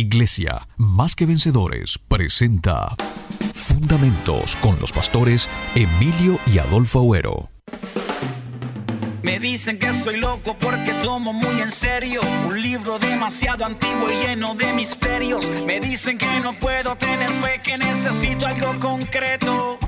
Iglesia Más que Vencedores presenta Fundamentos con los pastores Emilio y Adolfo Agüero. Me dicen que soy loco porque tomo muy en serio un libro demasiado antiguo y lleno de misterios. Me dicen que no puedo tener fe, que necesito algo concreto.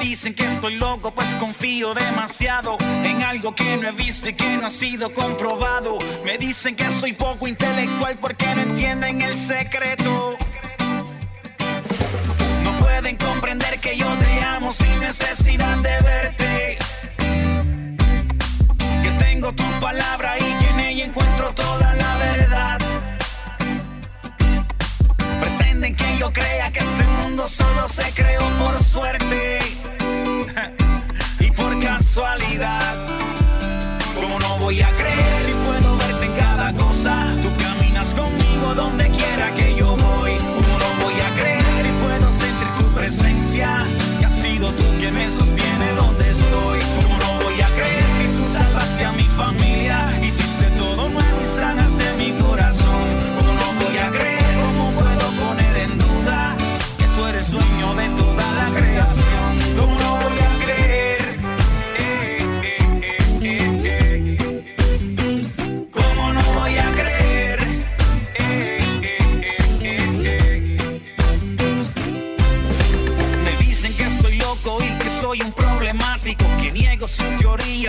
Dicen que estoy loco, pues confío demasiado en algo que no he visto y que no ha sido comprobado. Me dicen que soy poco intelectual porque no entienden el secreto. No pueden comprender que yo te amo sin necesidad de verte. Que tengo tu palabra y que en ella encuentro toda la verdad. Pretenden que yo crea que este mundo solo se creó por suerte casualidad. ¿Cómo no voy a creer si puedo verte en cada cosa? Tú caminas conmigo donde quiera que yo voy. ¿Cómo no voy a creer si puedo sentir tu presencia? Que has sido tú quien me sostiene donde estoy. ¿Cómo no voy a creer si tú salvaste a mi familia? Hiciste todo nuevo y sanaste mi corazón.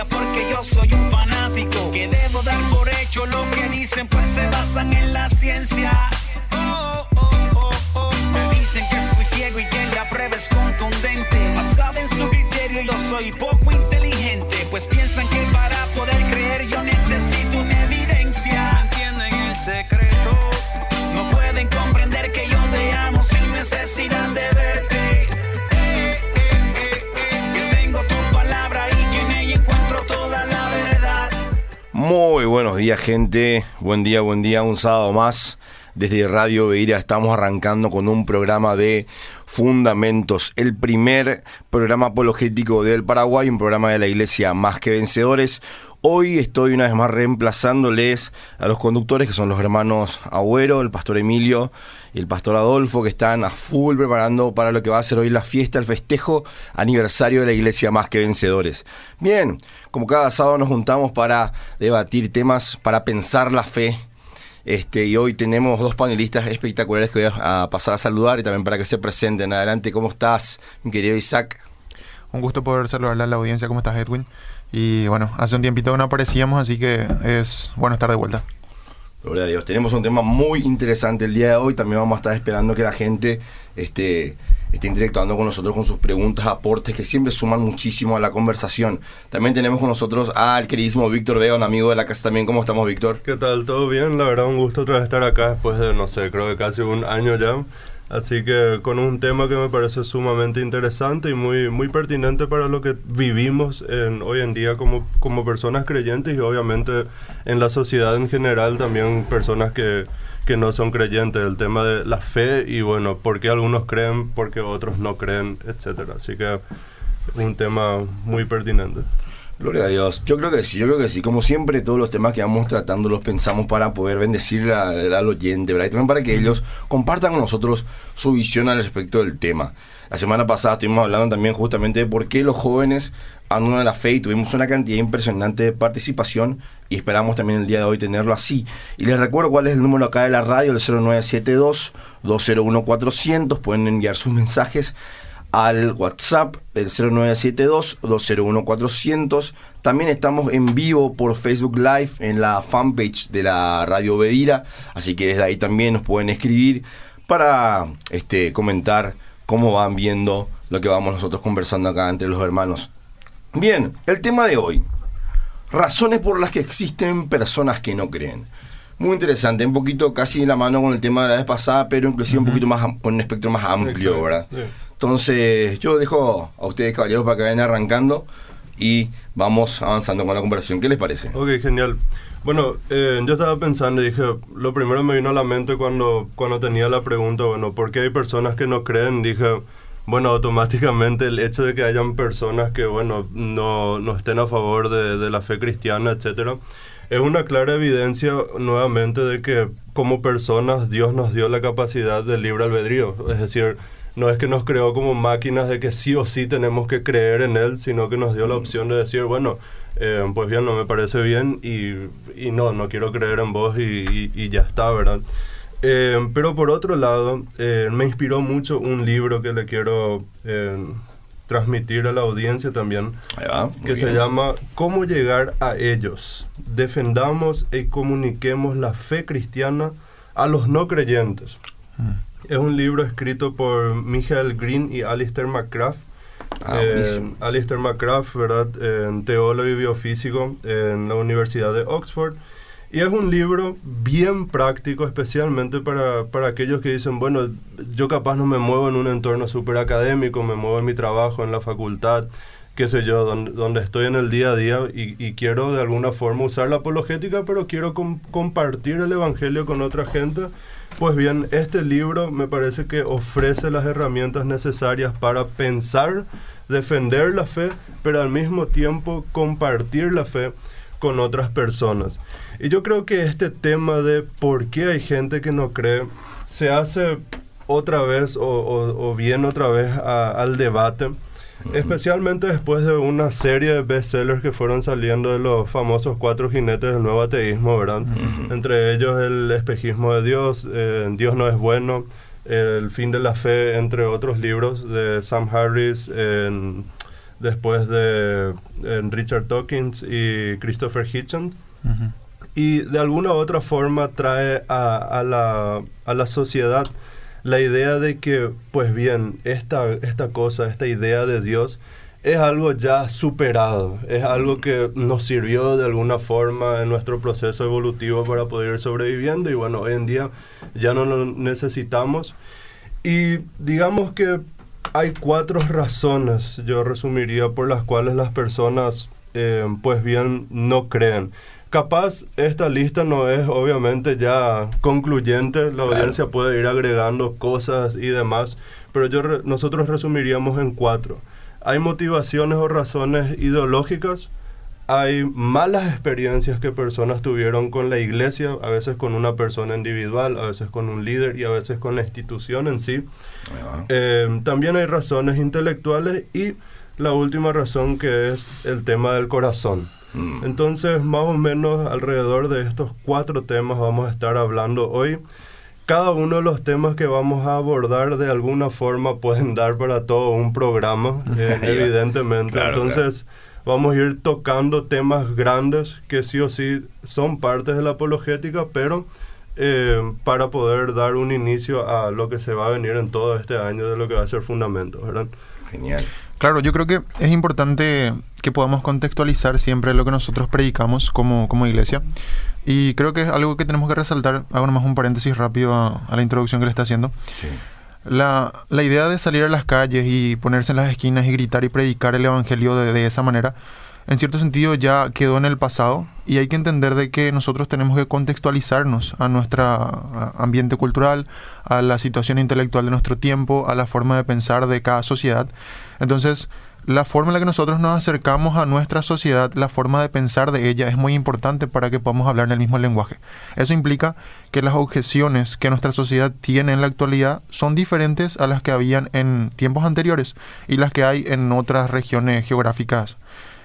Porque yo soy un fanático, que debo dar por hecho lo que dicen pues se basan en la ciencia. Oh, oh, oh, oh. Me dicen que estoy ciego y que la prueba es contundente, basada en su criterio yo soy poco inteligente, pues piensan que para poder creer yo necesito una evidencia. ¿Entienden el secreto? Muy buenos días, gente. Buen día, buen día. Un sábado más. Desde Radio Beira estamos arrancando con un programa de Fundamentos, el primer programa apologético del Paraguay, un programa de la Iglesia Más que Vencedores. Hoy estoy una vez más reemplazándoles a los conductores que son los hermanos Agüero, el pastor Emilio y el pastor Adolfo, que están a full preparando para lo que va a ser hoy la fiesta, el festejo aniversario de la Iglesia Más que Vencedores. Bien, como cada sábado nos juntamos para debatir temas, para pensar la fe. Este, y hoy tenemos dos panelistas espectaculares que voy a, a pasar a saludar y también para que se presenten. Adelante, ¿cómo estás, mi querido Isaac? Un gusto poder saludarle a la audiencia. ¿Cómo estás, Edwin? Y bueno, hace un tiempito que no aparecíamos, así que es bueno estar de vuelta. Gloria a Dios. Tenemos un tema muy interesante el día de hoy. También vamos a estar esperando que la gente este, esté interactuando con nosotros con sus preguntas, aportes, que siempre suman muchísimo a la conversación. También tenemos con nosotros al queridísimo Víctor Vega, un amigo de la casa también. ¿Cómo estamos, Víctor? ¿Qué tal? ¿Todo bien? La verdad, un gusto otra vez estar acá después de, no sé, creo que casi un año ya. Así que con un tema que me parece sumamente interesante y muy, muy pertinente para lo que vivimos en, hoy en día como, como personas creyentes y obviamente en la sociedad en general también personas que, que no son creyentes. El tema de la fe y bueno, por qué algunos creen, por qué otros no creen, etcétera. Así que un tema muy pertinente. Gloria a Dios. Yo creo que sí, yo creo que sí. Como siempre, todos los temas que vamos tratando los pensamos para poder bendecir a- al oyente, ¿verdad? Y también para que ellos compartan con nosotros su visión al respecto del tema. La semana pasada estuvimos hablando también justamente de por qué los jóvenes abandonan la fe y tuvimos una cantidad impresionante de participación y esperamos también el día de hoy tenerlo así. Y les recuerdo cuál es el número acá de la radio, el 0972-201-400. Pueden enviar sus mensajes al WhatsApp del 0972-201-400. También estamos en vivo por Facebook Live en la fanpage de la Radio Bedira, así que desde ahí también nos pueden escribir para este, comentar cómo van viendo lo que vamos nosotros conversando acá entre los hermanos. Bien, el tema de hoy. Razones por las que existen personas que no creen. Muy interesante, un poquito casi de la mano con el tema de la vez pasada, pero inclusive un poquito más con un espectro más amplio, ¿verdad? sí. Entonces, yo dejo a ustedes, caballeros, para que vayan arrancando y vamos avanzando con la conversación. ¿Qué les parece? Ok, genial. Bueno, eh, yo estaba pensando dije, lo primero me vino a la mente cuando, cuando tenía la pregunta, bueno, ¿por qué hay personas que no creen? Dije, bueno, automáticamente el hecho de que hayan personas que, bueno, no, no estén a favor de, de la fe cristiana, etcétera, es una clara evidencia nuevamente de que como personas Dios nos dio la capacidad del libre albedrío. Es decir, no es que nos creó como máquinas de que sí o sí tenemos que creer en Él, sino que nos dio la opción de decir, bueno, eh, pues bien, no me parece bien y, y no, no quiero creer en vos y, y- y ya está, ¿verdad? Eh, pero por otro lado, eh, me inspiró mucho un libro que le quiero transmitir a la audiencia también, va, que se llama Cómo llegar a ellos. Defendamos y comuniquemos la fe cristiana a los no creyentes. Es un libro escrito por Michael Green y Alistair McCraft. Ah, Eh. Alistair McCraft, ¿verdad? Eh, teólogo y biofísico en la Universidad de Oxford. Y es un libro bien práctico, especialmente para, para aquellos que dicen, bueno, yo capaz no me muevo en un entorno súper académico, me muevo en mi trabajo, en la facultad, qué sé yo, donde, donde estoy en el día a día y, y quiero de alguna forma usar la apologética, pero quiero com- compartir el Evangelio con otra gente. Pues bien, este libro me parece que ofrece las herramientas necesarias para pensar, defender la fe, pero al mismo tiempo compartir la fe con otras personas. Y yo creo que este tema de por qué hay gente que no cree se hace otra vez o, o- viene otra vez al debate, especialmente después de una serie de bestsellers que fueron saliendo de los famosos cuatro jinetes del nuevo ateísmo, ¿verdad? Entre ellos el espejismo de Dios, eh, Dios no es bueno, el fin de la fe, entre otros libros de Sam Harris, en- después de en Richard Dawkins y Christopher Hitchens. Y de alguna u otra forma trae a, a la, a la sociedad la idea de que, pues bien, esta, esta cosa, esta idea de Dios es algo ya superado, es algo que nos sirvió de alguna forma en nuestro proceso evolutivo para poder ir sobreviviendo y bueno, hoy en día ya no lo necesitamos. Y digamos que hay cuatro razones, yo resumiría, por las cuales las personas, eh, pues bien, no creen. Capaz esta lista no es obviamente ya concluyente, la Claro. audiencia puede ir agregando cosas y demás, pero yo re- nosotros resumiríamos en cuatro. Hay motivaciones o razones ideológicas, hay malas experiencias que personas tuvieron con la iglesia, a veces con una persona individual, a veces con un líder y a veces con la institución en sí. Eh, también hay razones intelectuales y la última razón que es el tema del corazón. Mm. Entonces, más o menos alrededor de estos cuatro temas vamos a estar hablando hoy. Cada uno de los temas que vamos a abordar de alguna forma pueden dar para todo un programa, eh, evidentemente. Claro, Entonces, vamos a ir tocando temas grandes que sí o sí son partes de la apologética, pero eh, para poder dar un inicio a lo que se va a venir en todo este año de lo que va a ser fundamentos, ¿verdad? Genial. Claro, yo creo que es importante que podamos contextualizar siempre lo que nosotros predicamos como, como iglesia. Y creo que es algo que tenemos que resaltar. Hago nomás un paréntesis rápido a, a la introducción que le está haciendo. Sí. La, la idea de salir a las calles y ponerse en las esquinas y gritar y predicar el evangelio de, de esa manera, en cierto sentido ya quedó en el pasado y hay que entender de que nosotros tenemos que contextualizarnos a nuestro ambiente cultural, a la situación intelectual de nuestro tiempo, a la forma de pensar de cada sociedad. Entonces, la forma en la que nosotros nos acercamos a nuestra sociedad, la forma de pensar de ella es muy importante para que podamos hablar en el mismo lenguaje. Eso implica que las objeciones que nuestra sociedad tiene en la actualidad son diferentes a las que habían en tiempos anteriores y las que hay en otras regiones geográficas.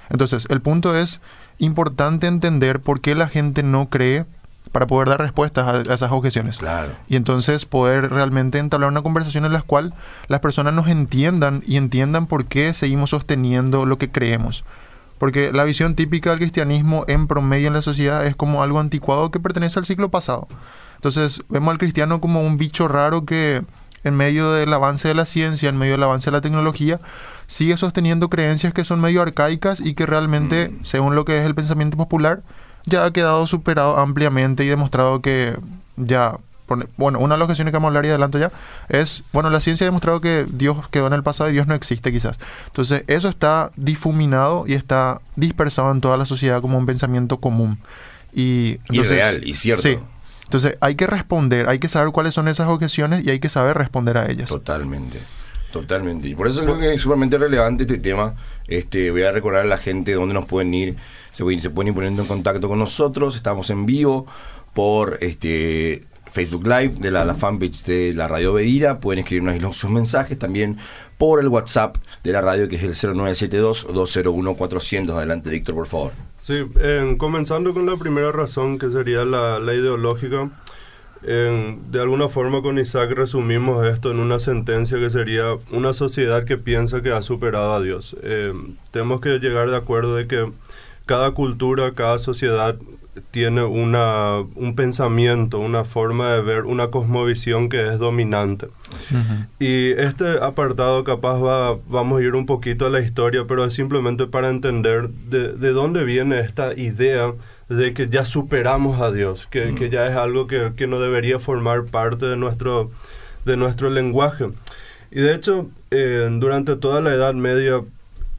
Entonces, el punto es importante entender por qué la gente no cree para poder dar respuestas a, a esas objeciones. Claro. Y entonces poder realmente entablar una conversación en la cual las personas nos entiendan y entiendan por qué seguimos sosteniendo lo que creemos. Porque la visión típica del cristianismo en promedio en la sociedad es como algo anticuado que pertenece al siglo pasado. Entonces vemos al cristiano como un bicho raro que en medio del avance de la ciencia, en medio del avance de la tecnología, sigue sosteniendo creencias que son medio arcaicas y que realmente, Mm. según lo que es el pensamiento popular, ya ha quedado superado ampliamente y demostrado que ya, bueno, una de las cuestiones que vamos a hablar y adelanto ya, es, bueno, la ciencia ha demostrado que Dios quedó en el pasado y Dios no existe quizás. Entonces, eso está difuminado y está dispersado en toda la sociedad como un pensamiento común. Y, Y real, y cierto. Sí. Entonces, hay que responder, hay que saber cuáles son esas objeciones y hay que saber responder a ellas. Totalmente, totalmente. Y por eso creo que es sumamente relevante este tema. Este, voy a recordar a la gente dónde nos pueden ir. Se se pueden ir poniendo en contacto con nosotros. Estamos en vivo por este Facebook Live, de la, la fanpage de la Radio Beira. Pueden escribirnos sus mensajes también por el WhatsApp de la radio, que es el 0972-201-400. Adelante, Víctor, por favor. Sí, en- comenzando con la primera razón, que sería la, la ideológica. de alguna forma con Isaac resumimos esto en una sentencia que sería una sociedad que piensa que ha superado a Dios. Eh, tenemos que llegar de acuerdo de que cada cultura, cada sociedad tiene una, un pensamiento, una forma de ver, una cosmovisión que es dominante. Y este apartado capaz va, vamos a ir un poquito a la historia, pero es simplemente para entender de, de dónde viene esta idea de que ya superamos a Dios, que, que ya es algo que, que no debería formar parte de nuestro, de nuestro lenguaje. Y de hecho, eh, durante toda la Edad Media,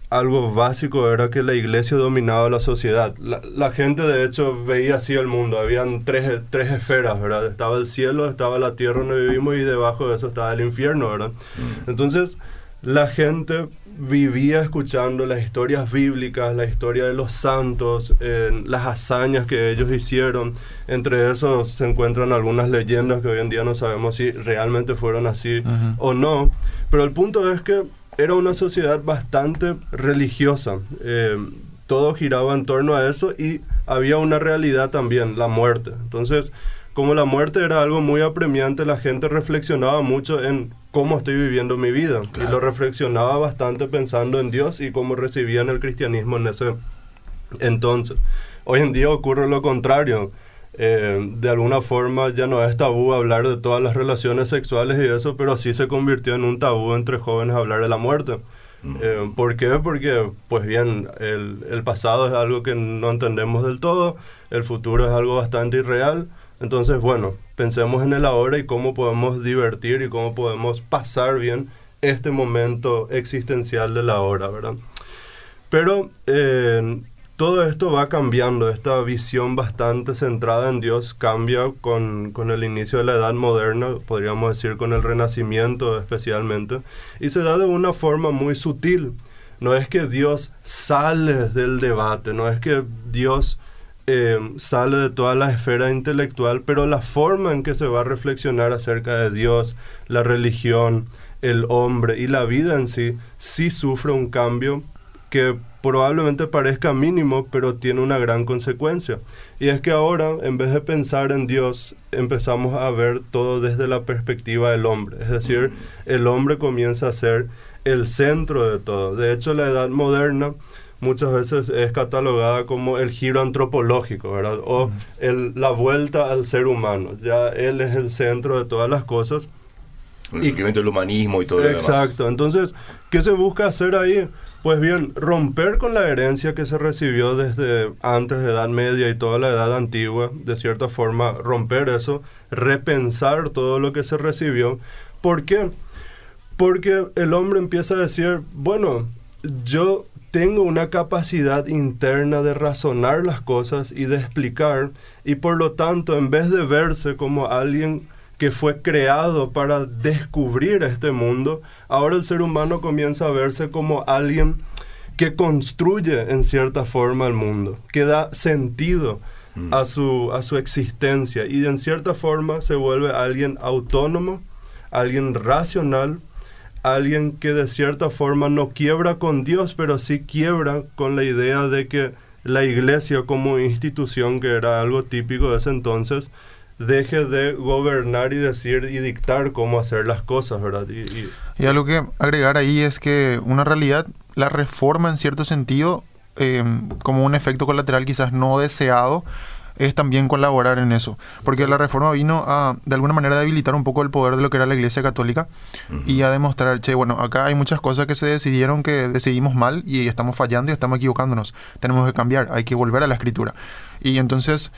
algo básico era que la iglesia dominaba la sociedad. La, la gente, de hecho, veía así el mundo. Habían tres, tres esferas, ¿verdad? Estaba el cielo, estaba la tierra donde vivimos y debajo de eso estaba el infierno, ¿verdad? Entonces, la gente vivía escuchando las historias bíblicas, la historia de los santos, eh, las hazañas que ellos hicieron. Entre esos se encuentran algunas leyendas que hoy en día no sabemos si realmente fueron así o no. Pero el punto es que era una sociedad bastante religiosa. Eh, todo giraba en torno a eso y había una realidad también, la muerte. Entonces, como la muerte era algo muy apremiante, la gente reflexionaba mucho en cómo estoy viviendo mi vida. Y lo reflexionaba bastante pensando en Dios y cómo recibían el cristianismo en ese entonces. Hoy en día ocurre lo contrario. Eh, de alguna forma ya no es tabú hablar de todas las relaciones sexuales y eso, pero sí se convirtió en un tabú entre jóvenes hablar de la muerte. Eh, ¿Por qué? Porque, pues bien, el, el pasado es algo que no entendemos del todo, el futuro es algo bastante irreal. Entonces, bueno, pensemos en el ahora y cómo podemos divertir y cómo podemos pasar bien este momento existencial de la hora, ¿verdad? Pero eh, todo esto va cambiando, esta visión bastante centrada en Dios cambia con, con el inicio de la Edad Moderna, podríamos decir con el Renacimiento especialmente, y se da de una forma muy sutil. No es que Dios sale del debate, no es que Dios eh, sale de toda la esfera intelectual, pero la forma en que se va a reflexionar acerca de Dios, la religión, el hombre y la vida en sí, sí sufre un cambio que probablemente parezca mínimo, pero tiene una gran consecuencia. Y es que ahora, en vez de pensar en Dios, empezamos a ver todo desde la perspectiva del hombre. Es decir, el hombre comienza a ser el centro de todo. De hecho, la edad moderna muchas veces es catalogada como el giro antropológico, ¿verdad? O el, la vuelta al ser humano. Ya él es el centro de todas las cosas. El incremento del humanismo y todo lo demás. Exacto. Entonces, ¿qué se busca hacer ahí? Pues bien, romper con la herencia que se recibió desde antes de Edad Media y toda la Edad Antigua, de cierta forma, romper eso, repensar todo lo que se recibió. ¿Por qué? Porque el hombre empieza a decir, bueno, yo tengo una capacidad interna de razonar las cosas y de explicar, y por lo tanto, en vez de verse como alguien que fue creado para descubrir este mundo, ahora el ser humano comienza a verse como alguien que construye en cierta forma el mundo, que da sentido a, su, a su existencia y en cierta forma se vuelve alguien autónomo, alguien racional, alguien que de cierta forma no quiebra con Dios, pero sí quiebra con la idea de que la iglesia como institución, que era algo típico de ese entonces, deje de gobernar y decir y dictar cómo hacer las cosas, ¿verdad? Y, y- Y algo que agregar ahí es que una realidad, la reforma en cierto sentido, eh, como un efecto colateral quizás no deseado, es también colaborar en eso. Porque la reforma vino a, de alguna manera, debilitar un poco el poder de lo que era la Iglesia Católica y a demostrar, che, bueno, acá hay muchas cosas que se decidieron que decidimos mal y estamos fallando y estamos equivocándonos. Tenemos que cambiar, hay que volver a la escritura. Y entonces,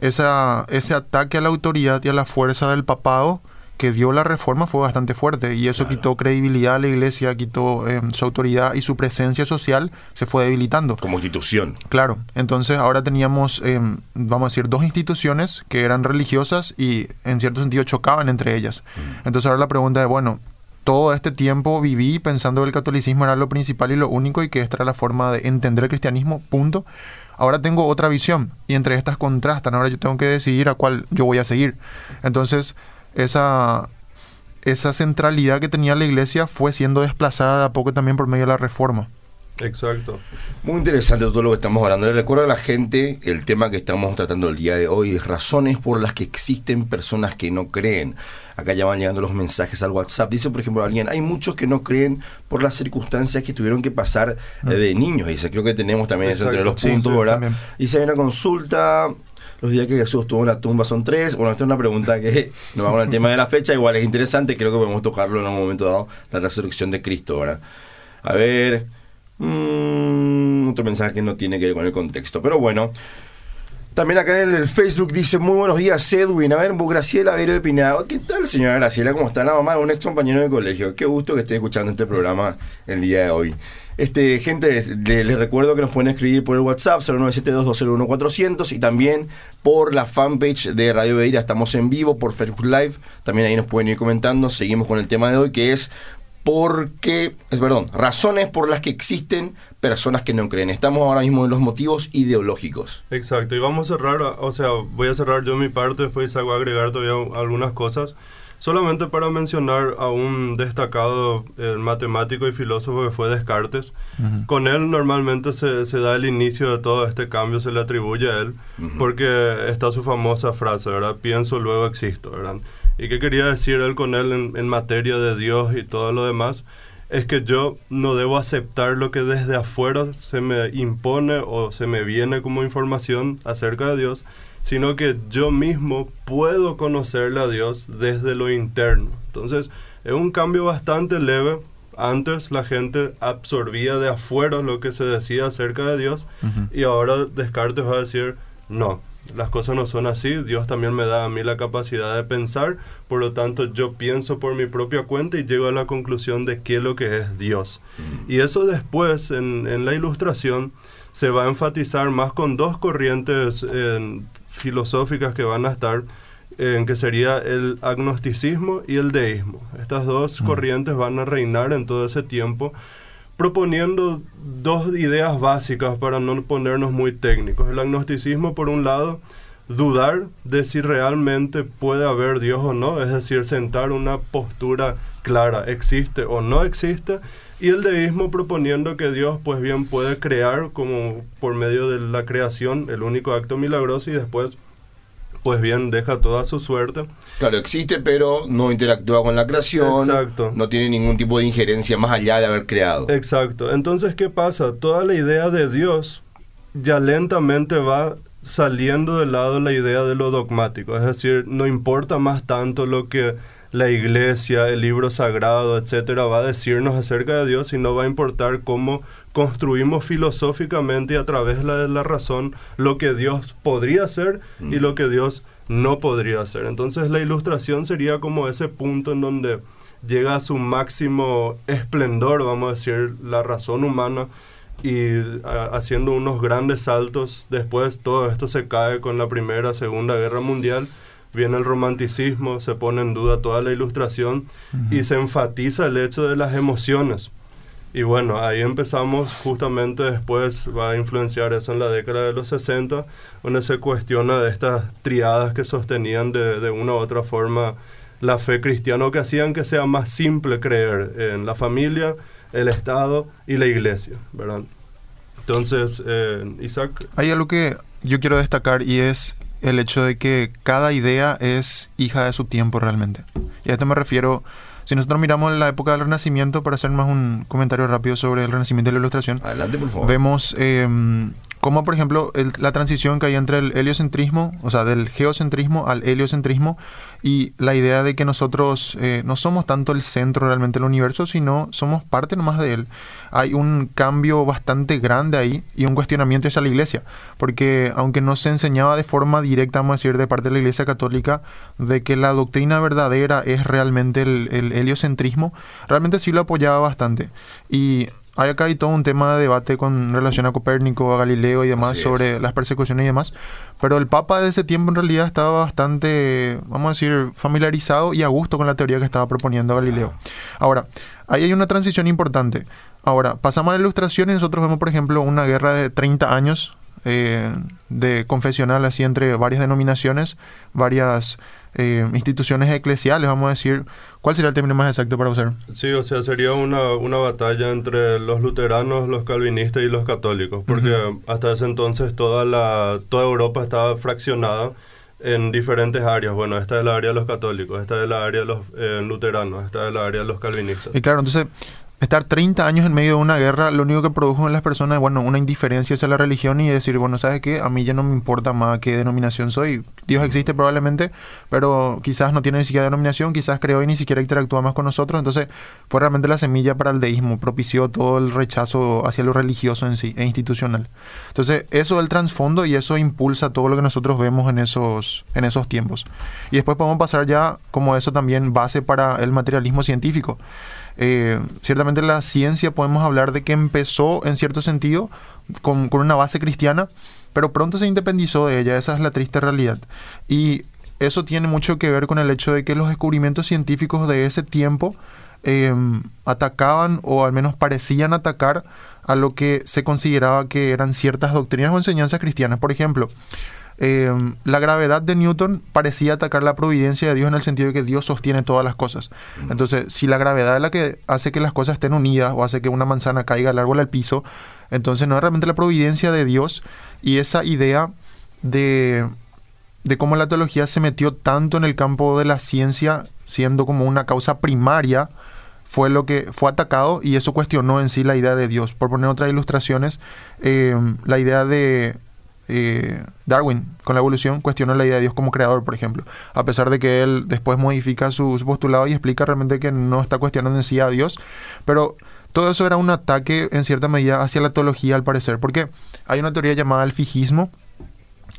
esa, ese ataque a la autoridad y a la fuerza del papado que dio la reforma fue bastante fuerte y eso quitó credibilidad a la iglesia, quitó eh, su autoridad y su presencia social se fue debilitando. Como institución. Claro, entonces ahora teníamos, eh, vamos a decir, dos instituciones que eran religiosas y en cierto sentido chocaban entre ellas. Entonces ahora la pregunta es, bueno, todo este tiempo viví pensando que el catolicismo era lo principal y lo único y que esta era la forma de entender el cristianismo, punto. ahora tengo otra visión y entre estas contrastan, ahora yo tengo que decidir a cuál yo voy a seguir. Entonces, esa, esa centralidad que tenía la iglesia fue siendo desplazada a poco también por medio de la reforma. Exacto. Muy interesante todo lo que estamos hablando. Le recuerdo a la gente el tema que estamos tratando el día de hoy, razones por las que existen personas que no creen. Acá ya van llegando los mensajes al WhatsApp. Dice, por ejemplo, alguien, hay muchos que no creen por las circunstancias que tuvieron que pasar eh, de niños. Dice, creo que tenemos también eso entre los Sí, puntos, sí, ¿verdad? también. Dice, hay una consulta. Los días que Jesús tuvo una tumba son tres. Bueno, esta es una pregunta que no va con el tema de la fecha. Igual es interesante. Creo que podemos tocarlo en un momento dado. La resurrección de Cristo, ¿verdad? A ver. Mm, otro mensaje que no tiene que ver con el contexto. Pero bueno. También acá en el Facebook dice, muy buenos días Edwin, a ver, Graciela Vero de Pinado. ¿Qué tal señora Graciela? ¿Cómo está la mamá de un ex compañero de colegio? Qué gusto que esté escuchando este programa el día de hoy. Este, gente, les, recuerdo que nos pueden escribir por el WhatsApp 0972201400 y también por la fanpage de Radio Beira. Estamos en vivo por Facebook Live. También ahí nos pueden ir comentando. Seguimos con el tema de hoy que es porque, es perdón, razones por las que existen personas que no creen. Estamos ahora mismo en los motivos ideológicos. Exacto, y vamos a cerrar, o sea, voy a cerrar yo mi parte, después hago agregar todavía algunas cosas. Solamente para mencionar a un destacado eh, matemático y filósofo que fue Descartes. Con él normalmente se, se da el inicio de todo este cambio, se le atribuye a él, porque está su famosa frase, ¿verdad? Pienso, luego existo, ¿verdad? ¿Y qué quería decir él con él en, en materia de Dios y todo lo demás? Es que yo no debo aceptar lo que desde afuera se me impone o se me viene como información acerca de Dios, sino que yo mismo puedo conocerle a Dios desde lo interno. Entonces, es un cambio bastante leve. Antes la gente absorbía de afuera lo que se decía acerca de Dios y ahora Descartes va a decir, no, las cosas no son así, Dios también me da a mí la capacidad de pensar, por lo tanto yo pienso por mi propia cuenta y llego a la conclusión de qué es lo que es Dios. Y eso después en, en la ilustración se va a enfatizar más con dos corrientes eh, filosóficas que van a estar, en que sería el agnosticismo y el deísmo. Estas dos corrientes van a reinar en todo ese tiempo proponiendo dos ideas básicas para no ponernos muy técnicos. El agnosticismo, por un lado, dudar de si realmente puede haber Dios o no, es decir, sentar una postura clara, existe o no existe, y el deísmo proponiendo que Dios pues bien puede crear como por medio de la creación, el único acto milagroso y después pues bien deja toda su suerte. Claro, existe, pero no interactúa con la creación. Exacto. No tiene ningún tipo de injerencia más allá de haber creado. Exacto. Entonces, ¿qué pasa? Toda la idea de Dios ya lentamente va saliendo del lado la idea de lo dogmático. Es decir, no importa más tanto lo que la iglesia, el libro sagrado, etcétera, va a decirnos acerca de Dios, sino va a importar cómo construimos filosóficamente y a través de la, razón lo que Dios podría ser y lo que Dios no podría ser. Entonces la ilustración sería como ese punto en donde llega a su máximo esplendor, vamos a decir, la razón humana y a- haciendo unos grandes saltos. Después todo esto se cae con la Primera, Segunda Guerra Mundial. Viene el romanticismo, se pone en duda toda la ilustración y se enfatiza el hecho de las emociones. Y bueno, ahí empezamos justamente después, va a influenciar eso en la década de los 60, donde se cuestiona de estas triadas que sostenían de, de una u otra forma la fe cristiana, o que hacían que sea más simple creer en la familia, el Estado y la iglesia, ¿verdad? Entonces, eh, Isaac, Hay algo que yo quiero destacar y es el hecho de que cada idea es hija de su tiempo realmente. Y a esto me refiero, si nosotros miramos la época del Renacimiento, para hacer más un comentario rápido sobre el Renacimiento y la Ilustración, Adelante, por favor. vemos eh, cómo, por ejemplo, el- la transición que hay entre el heliocentrismo, o sea, del geocentrismo al heliocentrismo, y la idea de que nosotros eh, no somos tanto el centro realmente del universo, sino somos parte nomás de él. Hay un cambio bastante grande ahí y un cuestionamiento hacia la iglesia, porque aunque no se enseñaba de forma directa, vamos a decir, de parte de la iglesia católica, de que la doctrina verdadera es realmente el, el heliocentrismo, realmente sí lo apoyaba bastante. Y hay acá hay todo un tema de debate con relación a Copérnico, a Galileo y demás Así es. sobre las persecuciones y demás. Pero el Papa de ese tiempo en realidad estaba bastante, vamos a decir, familiarizado y a gusto con la teoría que estaba proponiendo Galileo. Ahora, ahí hay una transición importante. Ahora, pasamos a la ilustración y nosotros vemos, por ejemplo, una guerra de 30 años eh, de confesional así entre varias denominaciones, varias eh, instituciones eclesiales, vamos a decir. ¿Cuál sería el término más exacto para usar? Sí, o sea, sería una, una batalla entre los luteranos, los calvinistas y los católicos, porque hasta ese entonces toda, la, toda Europa estaba fraccionada en diferentes áreas. Bueno, esta es la área de los católicos, esta es la área de los eh, luteranos, esta es la área de los calvinistas. Y claro, entonces estar 30 años en medio de una guerra, lo único que produjo en las personas es, bueno, una indiferencia hacia la religión y decir, bueno, ¿sabes qué? A mí ya no me importa más qué denominación soy. Dios existe probablemente, pero quizás no tiene ni siquiera denominación, quizás creó y ni siquiera interactúa más con nosotros. Entonces, fue realmente la semilla para el deísmo, propició todo el rechazo hacia lo religioso en sí e institucional. Entonces, eso es el trasfondo y eso impulsa todo lo que nosotros vemos en esos, en esos tiempos. Y después podemos pasar ya como eso también base para el materialismo científico. Eh, ciertamente la ciencia podemos hablar de que empezó en cierto sentido con, una base cristiana, pero pronto se independizó de ella, esa es la triste realidad. Y eso tiene mucho que ver con el hecho de que los descubrimientos científicos de ese tiempo eh, atacaban o al menos parecían atacar a lo que se consideraba que eran ciertas doctrinas o enseñanzas cristianas. Por ejemplo, Em, la gravedad de Newton parecía atacar la providencia de Dios en el sentido de que Dios sostiene todas las cosas. Entonces, si la gravedad es la que hace que las cosas estén unidas o hace que una manzana caiga al árbol al piso, entonces no es realmente la providencia de Dios y esa idea de, de cómo la teología se metió tanto en el campo de la ciencia, siendo como una causa primaria, fue lo que fue atacado y eso cuestionó en sí la idea de Dios. Por poner otras ilustraciones, em, la idea de eh, Darwin con la evolución cuestiona la idea de Dios como creador, por ejemplo, a pesar de que él después modifica su, postulado y explica realmente que no está cuestionando en sí a Dios, pero todo eso era un ataque en cierta medida hacia la teología al parecer, porque hay una teoría llamada el fijismo,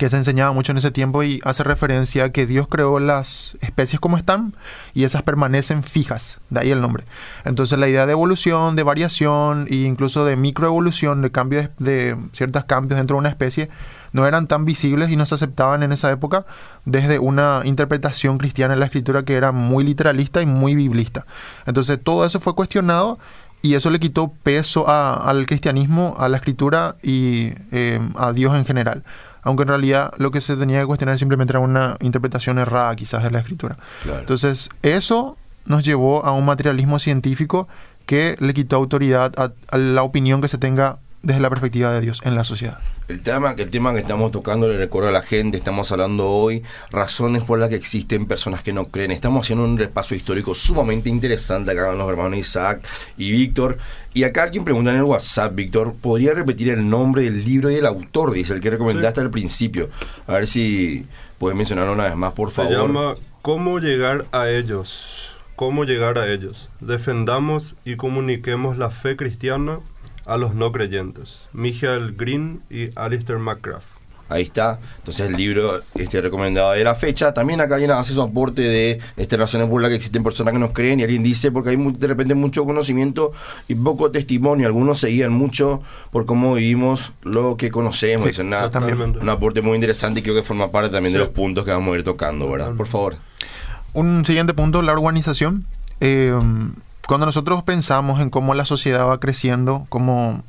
que se enseñaba mucho en ese tiempo y hace referencia a que Dios creó las especies como están y esas permanecen fijas, de ahí el nombre. Entonces la idea de evolución, de variación e incluso de microevolución, de cambios de ciertos cambios dentro de una especie, no eran tan visibles y no se aceptaban en esa época desde una interpretación cristiana en la escritura que era muy literalista y muy biblista. Entonces todo eso fue cuestionado y eso le quitó peso al cristianismo, a la escritura y eh, a Dios en general aunque en realidad lo que se tenía que cuestionar simplemente era una interpretación errada quizás de la escritura. Entonces, eso nos llevó a un materialismo científico que le quitó autoridad a, la opinión que se tenga desde la perspectiva de Dios en la sociedad. El tema, el tema que estamos tocando le recuerdo a la gente, estamos hablando hoy, razones por las que existen personas que no creen. Estamos haciendo un repaso histórico sumamente interesante acá con los hermanos Isaac y Víctor. Y acá alguien pregunta en el WhatsApp, Víctor, ¿podría repetir el nombre del libro y el autor? Dice, el que recomendaste al principio. A ver si puedes mencionarlo una vez más, por favor. Se llama ¿Cómo llegar a ellos? ¿Cómo llegar a ellos? Defendamos y comuniquemos la fe cristiana a los no creyentes. Michael Green y Alistair McGrath. Ahí está. Entonces el libro este, recomendado de la fecha. También acá alguien hace su aporte de este, razones por las que existen personas que nos creen y alguien dice porque hay de repente mucho conocimiento y poco testimonio. Algunos seguían mucho por cómo vivimos lo que conocemos. es un aporte muy interesante y creo que forma parte también de los puntos que vamos a ir tocando, ¿verdad? Por favor. Un siguiente punto, la organización. Eh, cuando nosotros pensamos en cómo la sociedad va creciendo, cómo,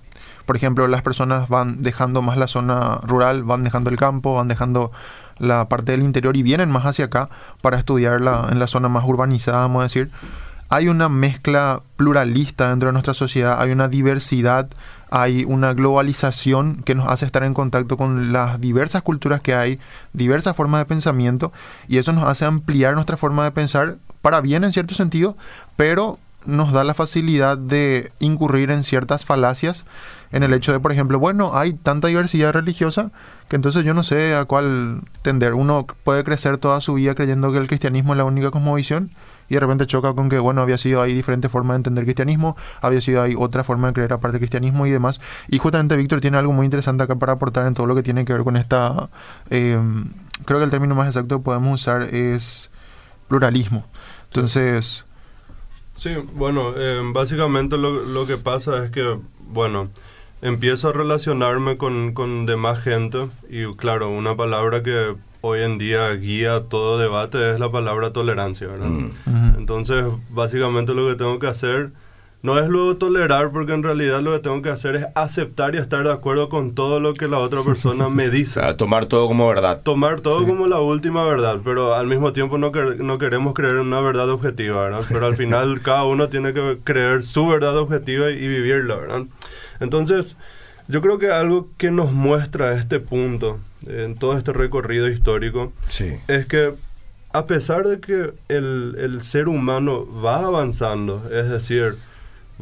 por ejemplo, las personas van dejando más la zona rural, van dejando el campo, van dejando la parte del interior y vienen más hacia acá para estudiar en la zona más urbanizada, vamos a decir, hay una mezcla pluralista dentro de nuestra sociedad, hay una diversidad, hay una globalización que nos hace estar en contacto con las diversas culturas que hay, diversas formas de pensamiento, y eso nos hace ampliar nuestra forma de pensar para bien en cierto sentido, pero nos da la facilidad de incurrir en ciertas falacias en el hecho de, por ejemplo, bueno, hay tanta diversidad religiosa que entonces yo no sé a cuál tender. Uno puede crecer toda su vida creyendo que el cristianismo es la única cosmovisión y de repente choca con que, bueno, había sido ahí diferentes formas de entender cristianismo, había sido ahí otra forma de creer aparte del cristianismo y demás. Y justamente Víctor tiene algo muy interesante acá para aportar en todo lo que tiene que ver con esta... Eh, creo que el término más exacto que podemos usar es pluralismo. Entonces Sí, bueno, eh, básicamente lo, lo, que pasa es que, bueno, empiezo a relacionarme con, con demás gente y claro, una palabra que hoy en día guía todo debate es la palabra tolerancia, ¿verdad? Mm. Entonces, básicamente lo que tengo que hacer No es luego tolerar porque en realidad lo que tengo que hacer es aceptar y estar de acuerdo con todo lo que la otra persona me dice. O sea, tomar todo como verdad. Tomar todo como la última verdad, pero al mismo tiempo no, quer- no queremos creer en una verdad objetiva, ¿verdad? Pero al final cada uno tiene que creer su verdad objetiva y, y vivirla, ¿verdad? Entonces, yo creo que algo que nos muestra este punto en todo este recorrido histórico Sí. es que a pesar de que el, el ser humano va avanzando, es decir,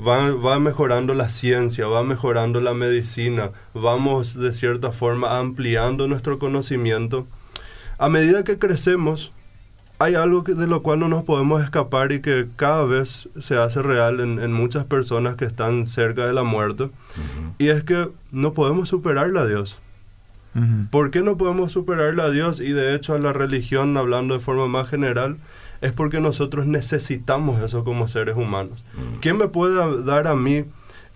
va, va mejorando la ciencia, va mejorando la medicina, vamos de cierta forma ampliando nuestro conocimiento, a medida que crecemos, hay algo que- de lo cual no nos podemos escapar y que cada vez se hace real en, en muchas personas que están cerca de la muerte, y es que no podemos superarle a Dios. ¿Por qué no podemos superarle a Dios y de hecho a la religión, hablando de forma más general? Es porque nosotros necesitamos eso como seres humanos. ¿Quién me puede dar a mí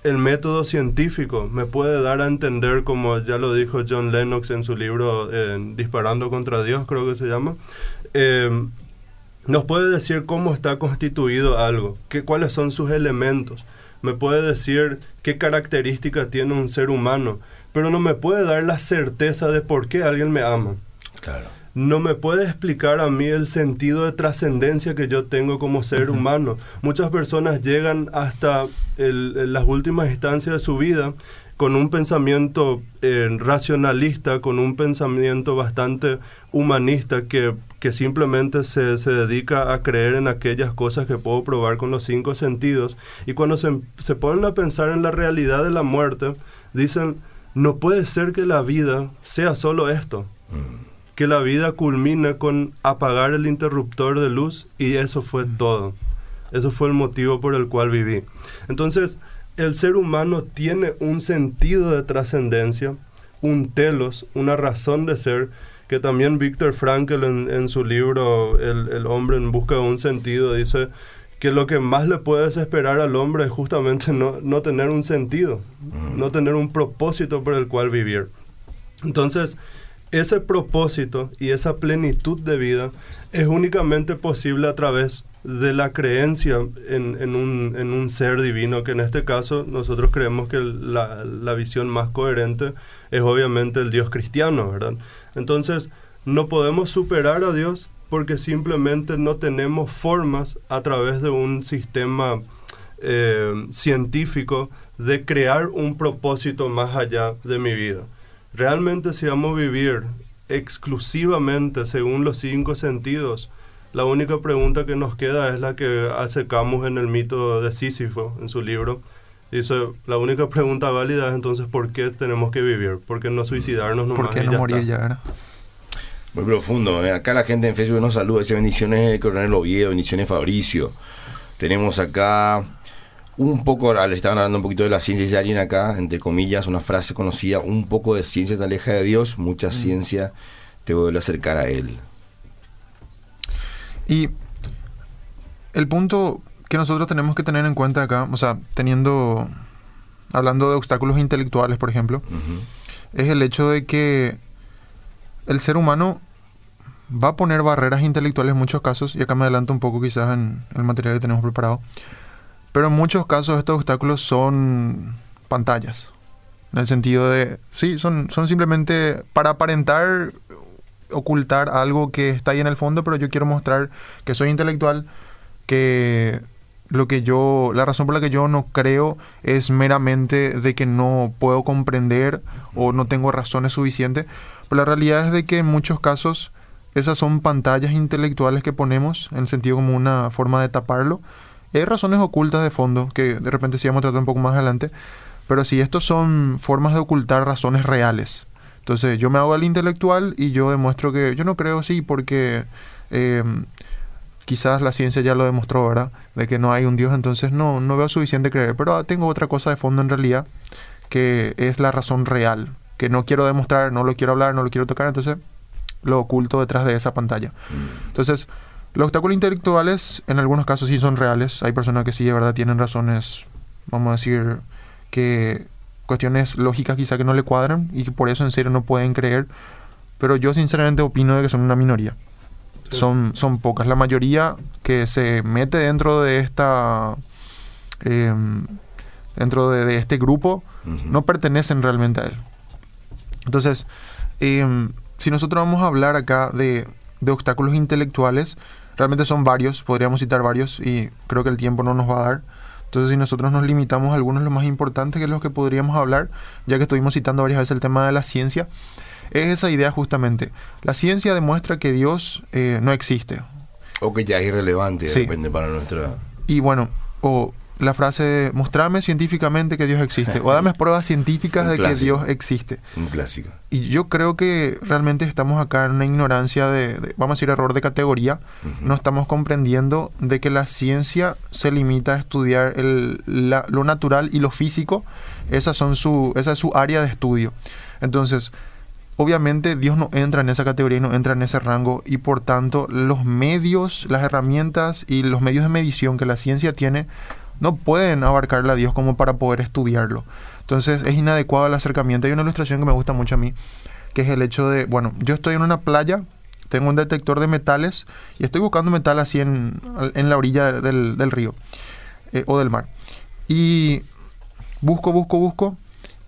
el método científico? Me puede dar a entender, como ya lo dijo John Lennox en su libro eh, Disparando contra Dios, creo que se llama. eh, nos puede decir cómo está constituido algo, qué, cuáles son sus elementos. Me puede decir qué características tiene un ser humano, pero no me puede dar la certeza de por qué alguien me ama. Claro. No me puede explicar a mí el sentido de trascendencia que yo tengo como ser humano. Muchas personas llegan hasta el- las últimas instancias de su vida con un pensamiento eh, racionalista, con un pensamiento bastante humanista que, que simplemente se, se dedica a creer en aquellas cosas que puedo probar con los cinco sentidos. Y cuando se, se ponen a pensar en la realidad de la muerte, dicen, no puede ser que la vida sea solo esto que la vida culmina con apagar el interruptor de luz y eso fue todo. Eso fue el motivo por el cual viví. Entonces, el ser humano tiene un sentido de trascendencia, un telos, una razón de ser, que también Víctor Frankl en, en su libro el, el hombre en busca de un sentido dice que lo que más le puede desesperar al hombre es justamente no, no tener un sentido, no tener un propósito por el cual vivir. Entonces, ese propósito y esa plenitud de vida es únicamente posible a través de la creencia en, un, en un ser divino, que en este caso nosotros creemos que la, la visión más coherente es obviamente el Dios cristiano, ¿verdad? Entonces, no podemos superar a Dios porque simplemente no tenemos formas a través de un sistema eh, científico de crear un propósito más allá de mi vida. Realmente si vamos a vivir exclusivamente según los cinco sentidos, la única pregunta que nos queda es la que hace Camus en el mito de Sísifo, en su libro. Dice, la única pregunta válida es entonces ¿por qué tenemos que vivir? ¿Por qué no suicidarnos nomás ¿Por qué y no ya morir está? ya, verdad? Muy profundo. ¿eh? Acá la gente en Facebook nos saluda. Dice bendiciones de Coronel Oviedo, bendiciones Fabricio. Tenemos acá un poco, le estaban hablando un poquito de la ciencia. Dice alguien acá, entre comillas, una frase conocida: un poco de ciencia te aleja de Dios, mucha ciencia te vuelve a acercar a Él. Y el punto que nosotros tenemos que tener en cuenta acá, o sea, teniendo, hablando de obstáculos intelectuales, por ejemplo, es el hecho de que el ser humano va a poner barreras intelectuales en muchos casos, y acá me adelanto un poco quizás en el material que tenemos preparado, pero en muchos casos estos obstáculos son pantallas, en el sentido de, sí, son, son simplemente para aparentar, ocultar algo que está ahí en el fondo, pero yo quiero mostrar que soy intelectual, que lo que yo, la razón por la que yo no creo es meramente de que no puedo comprender o no tengo razones suficientes, pero la realidad es de que en muchos casos esas son pantallas intelectuales que ponemos en el sentido como una forma de taparlo. Y hay razones ocultas de fondo que de repente sí vamos a tratar un poco más adelante, pero sí, estos son formas de ocultar razones reales. Entonces yo me hago al intelectual y yo demuestro que yo no creo sí porque eh, quizás la ciencia ya lo demostró, ¿verdad? De que no hay un Dios, entonces no, no veo suficiente creer. Pero ah, tengo otra cosa de fondo en realidad, que es la razón real, que no quiero demostrar, no lo quiero hablar, no lo quiero tocar, entonces lo oculto detrás de esa pantalla. Entonces, los obstáculos intelectuales en algunos casos sí son reales. Hay personas que sí de verdad tienen razones, vamos a decir, que cuestiones lógicas quizá que no le cuadran y que por eso en serio no pueden creer. Pero yo sinceramente opino de que son una minoría. Sí. Son, son pocas. La mayoría que se mete dentro de esta eh, dentro de, de este grupo, no pertenecen realmente a él. Entonces, eh, si nosotros vamos a hablar acá de, de obstáculos intelectuales, realmente son varios, podríamos citar varios y creo que el tiempo no nos va a dar. Entonces, si nosotros nos limitamos a algunos de los más importantes, que es los que podríamos hablar, ya que estuvimos citando varias veces el tema de la ciencia, es esa idea justamente. La ciencia demuestra que Dios eh, no existe. O que ya es irrelevante, Sí. depende para nuestra... Y bueno, o la frase de mostrame científicamente que Dios existe, o dame pruebas científicas de que. Dios existe. Un clásico. Y yo creo que realmente estamos acá en una ignorancia de, de- vamos a decir, error de categoría. No estamos comprendiendo de que la ciencia se limita a estudiar el- la- lo natural y lo físico. Esas son su, esa es su área de estudio. Entonces, obviamente Dios no entra en esa categoría y no entra en ese rango y por tanto los medios, las herramientas y los medios de medición que la ciencia tiene no pueden abarcarle a Dios como para poder estudiarlo. Entonces es inadecuado el acercamiento. Hay una ilustración que me gusta mucho a mí, que es el hecho de, bueno, yo estoy en una playa, tengo un detector de metales y estoy buscando metal así en, en la orilla del, del río eh, o del mar. Y busco, busco, busco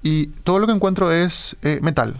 y todo lo que encuentro es eh, metal.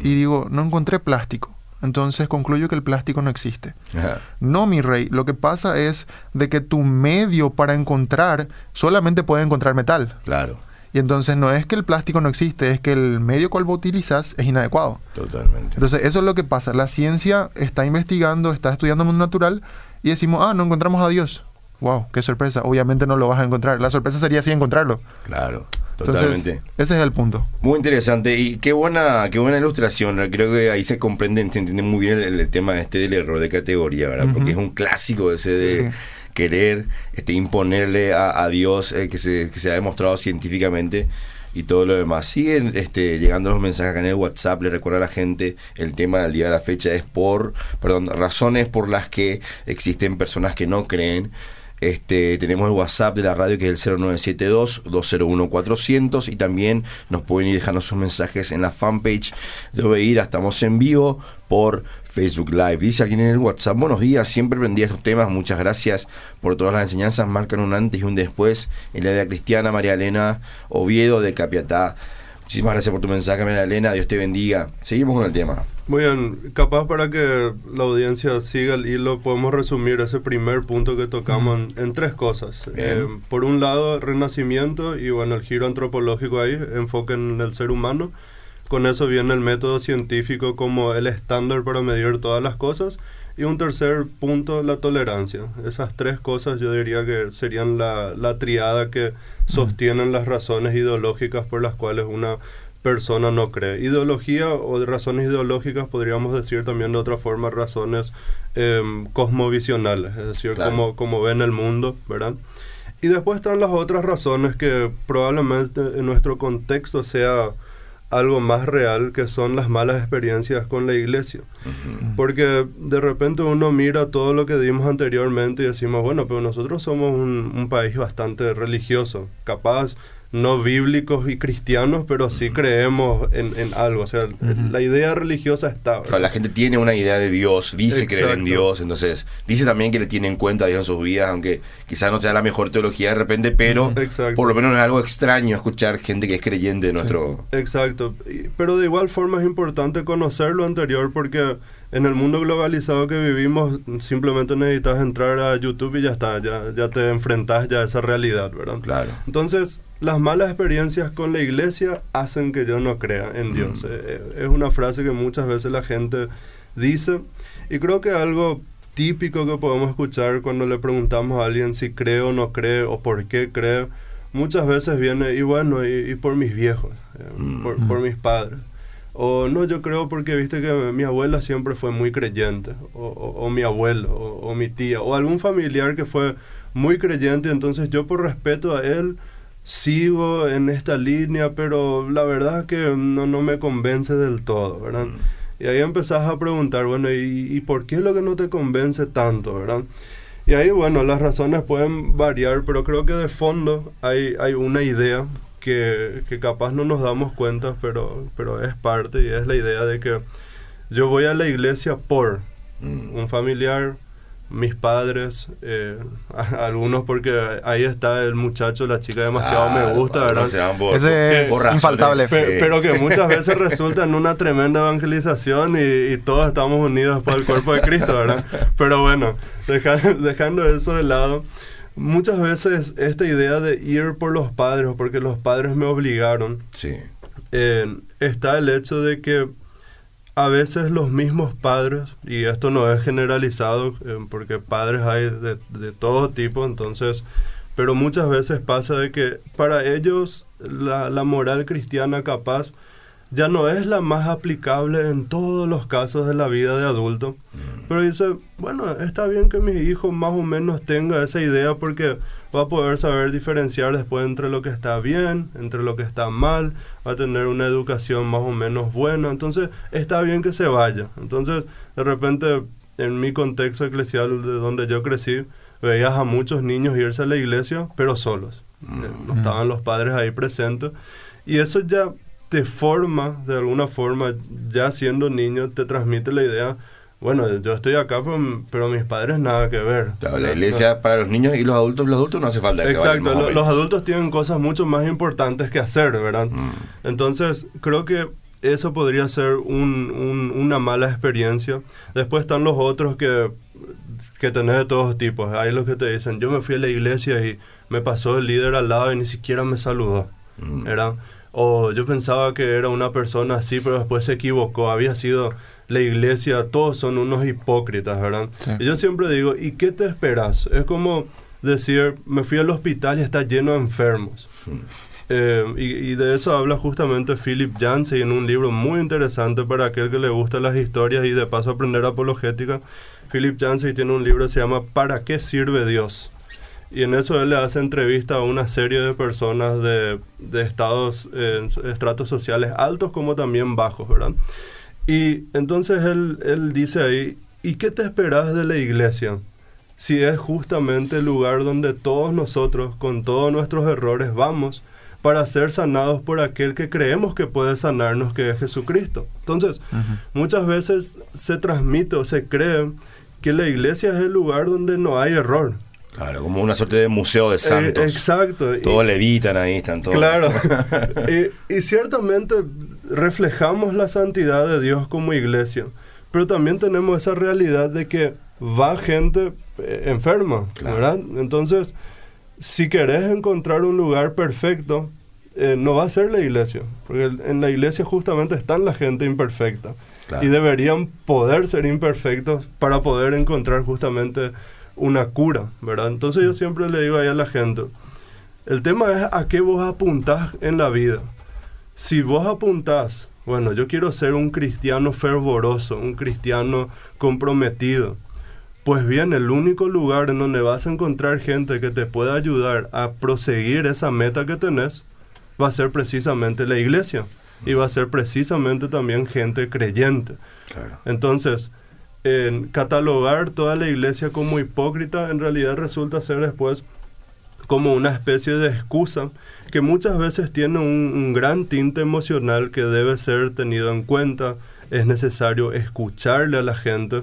Y digo, no encontré plástico. Entonces concluyo que el plástico no existe. Ajá. No, mi rey, lo que pasa es de que tu medio para encontrar solamente puede encontrar metal. Claro, Y entonces no es que el plástico no existe, es que el medio cual vos utilizas es inadecuado. totalmente. Entonces eso es lo que pasa. La ciencia está investigando, está estudiando el mundo natural y decimos, ah, no encontramos a Dios. Wow, qué sorpresa. Obviamente no lo vas a encontrar. La sorpresa sería sí encontrarlo. claro, Entonces, totalmente. ese es el punto. Muy interesante y qué buena, qué buena ilustración. Creo que ahí se comprende, se entiende muy bien el, el tema este del error de categoría, ¿verdad? Porque es un clásico ese de Sí. querer este, imponerle a, a Dios eh, que, se, que se ha demostrado científicamente y todo lo demás. Siguen este, llegando los mensajes acá en el WhatsApp. Le recuerdo a la gente el tema del día de la fecha es por, perdón, razones por las que existen personas que no creen. Este, tenemos el WhatsApp de la radio que es el 0972-201-400 y también nos pueden ir dejando sus mensajes en la fanpage de Obeira. Estamos en vivo por Facebook Live. Dice alguien en el WhatsApp, buenos días, siempre aprendí estos temas, muchas gracias por todas las enseñanzas, marcan un antes y un después en la vida cristiana, María Elena Oviedo de Capiatá. Muchísimas gracias por tu mensaje, María Elena, Dios te bendiga. Seguimos con el tema. Muy bien, capaz para que la audiencia siga el hilo, podemos resumir ese primer punto que tocamos en, en tres cosas. Eh, por un lado, renacimiento y bueno, el giro antropológico ahí, enfoque en el ser humano. Con eso viene el método científico como el estándar para medir todas las cosas. Y un tercer punto, la tolerancia. Esas tres cosas yo diría que serían la, la triada que sostienen las razones ideológicas por las cuales una persona no cree. Ideología o razones ideológicas podríamos decir también de otra forma razones em, cosmovisionales, es decir, Claro. como, como ven el mundo, ¿verdad? Y después están las otras razones que probablemente en nuestro contexto sea algo más real, que son las malas experiencias con la iglesia. Porque de repente uno mira todo lo que dimos anteriormente y decimos, bueno, pero nosotros somos un, un país bastante religioso, capaz no bíblicos y cristianos, pero sí creemos en, en algo. O sea, la idea religiosa está. La gente tiene una idea de Dios, dice creer en. Dios, entonces dice también que le tiene en cuenta a Dios en sus vidas, aunque quizás no sea la mejor teología de repente, pero Exacto. por lo menos no es algo extraño escuchar gente que es creyente de nuestro... Exacto, pero de igual forma es importante conocer lo anterior porque en el mundo globalizado que vivimos simplemente necesitas entrar a YouTube y ya está, ya, ya te enfrentas ya a esa realidad, ¿verdad? Claro. Entonces, las malas experiencias con la iglesia hacen que yo no crea en Dios. Eh, eh, es una frase que muchas veces la gente dice y creo que algo típico que podemos escuchar cuando le preguntamos a alguien si cree o no cree o por qué cree, muchas veces viene y bueno, y, y por mis viejos, eh, Mm. por, por mis padres. O no, yo creo porque viste que mi abuela siempre fue muy creyente, o, o- o mi abuelo, o, o mi tía, o algún familiar que fue muy creyente, entonces yo por respeto a él sigo en esta línea, pero la verdad es que no, no me convence del todo, ¿verdad? Y ahí empezás a preguntar, bueno, ¿y, ¿y por qué es lo que no te convence tanto, verdad? Y ahí, bueno, las razones pueden variar, pero creo que de fondo hay, hay una idea que, que capaz no nos damos cuenta, pero, pero es parte, y es la idea de que yo voy a la iglesia por Mm. un familiar, mis padres, eh, a- algunos porque ahí está el muchacho, la chica demasiado me Claro, gusta, ¿verdad? Ese es razones, infaltable. Pe- pero que muchas veces resulta en una tremenda evangelización y, y todos estamos unidos por el cuerpo de Cristo, ¿verdad? Pero bueno, dejar- dejando eso de lado, muchas veces esta idea de ir por los padres o porque los padres me obligaron, Sí. eh, está el hecho de que a veces los mismos padres, y esto no es generalizado, eh, porque padres hay de, de todo tipo, entonces, pero muchas veces pasa de que para ellos la, la moral cristiana capaz ya no es la más aplicable en todos los casos de la vida de adulto. Pero dice, bueno, está bien que mi hijo más o menos tenga esa idea porque va a poder saber diferenciar después entre lo que está bien, entre lo que está mal, va a tener una educación más o menos buena, entonces está bien que se vaya. Entonces, de repente, en mi contexto eclesial de donde yo crecí, veías a muchos niños irse a la iglesia, pero solos. Eh, No estaban los padres ahí presentes. Y eso ya te forma, de alguna forma, ya siendo niño, te transmite la idea, bueno, yo estoy acá, pero, pero mis padres nada que ver. Claro, la iglesia para los niños y los adultos, los adultos no hace falta Exacto, lo- los adultos tienen cosas mucho más importantes que hacer, ¿verdad? Mm. Entonces, creo que eso podría ser un- un- una mala experiencia. Después están los otros que, que tenés de todos tipos. Hay los que te dicen, yo me fui a la iglesia y me pasó el líder al lado y ni siquiera me saludó, Mm. ¿verdad? O yo pensaba que era una persona así, pero después se equivocó. Había sido la iglesia, todos son unos hipócritas, ¿verdad? Sí. Y yo siempre digo, ¿y qué te esperas? Es como decir, me fui al hospital y está lleno de enfermos. Eh, y, y de eso habla justamente Philip Yancey en un libro muy interesante para aquel que le gusta las historias y de paso aprender apologética. Philip Yancey tiene un libro que se llama ¿Para qué sirve Dios? Y en eso él le hace entrevista a una serie de personas de, de estados, eh, estratos sociales altos como también bajos, ¿verdad? Y entonces él, él dice ahí, ¿y qué te esperas de la iglesia? Si es justamente el lugar donde todos nosotros, con todos nuestros errores, vamos para ser sanados por aquel que creemos que puede sanarnos, que es Jesucristo. Entonces, muchas veces se transmite o se cree que la iglesia es el lugar donde no hay error. Claro, como una suerte de museo de santos. Eh, exacto. Y- Todos levitan ahí, están todos. Claro. y, y ciertamente reflejamos la santidad de Dios como iglesia, pero también tenemos esa realidad de que va gente eh, enferma, Claro. ¿verdad? Entonces, si querés encontrar un lugar perfecto, eh, no va a ser la iglesia, porque en la iglesia justamente están la gente imperfecta. Claro. Y deberían poder ser imperfectos para poder encontrar justamente una cura, ¿verdad? Entonces yo siempre le digo ahí a la gente, el tema es a qué vos apuntás en la vida. Si vos apuntás, bueno, yo quiero ser un cristiano fervoroso, un cristiano comprometido, pues bien, el único lugar en donde vas a encontrar gente que te pueda ayudar a proseguir esa meta que tenés, va a ser precisamente la iglesia. Y va a ser precisamente también gente creyente. Claro. Entonces, en catalogar toda la iglesia como hipócrita en realidad resulta ser después como una especie de excusa que muchas veces tiene un, un gran tinte emocional que debe ser tenido en cuenta. Es necesario escucharle a la gente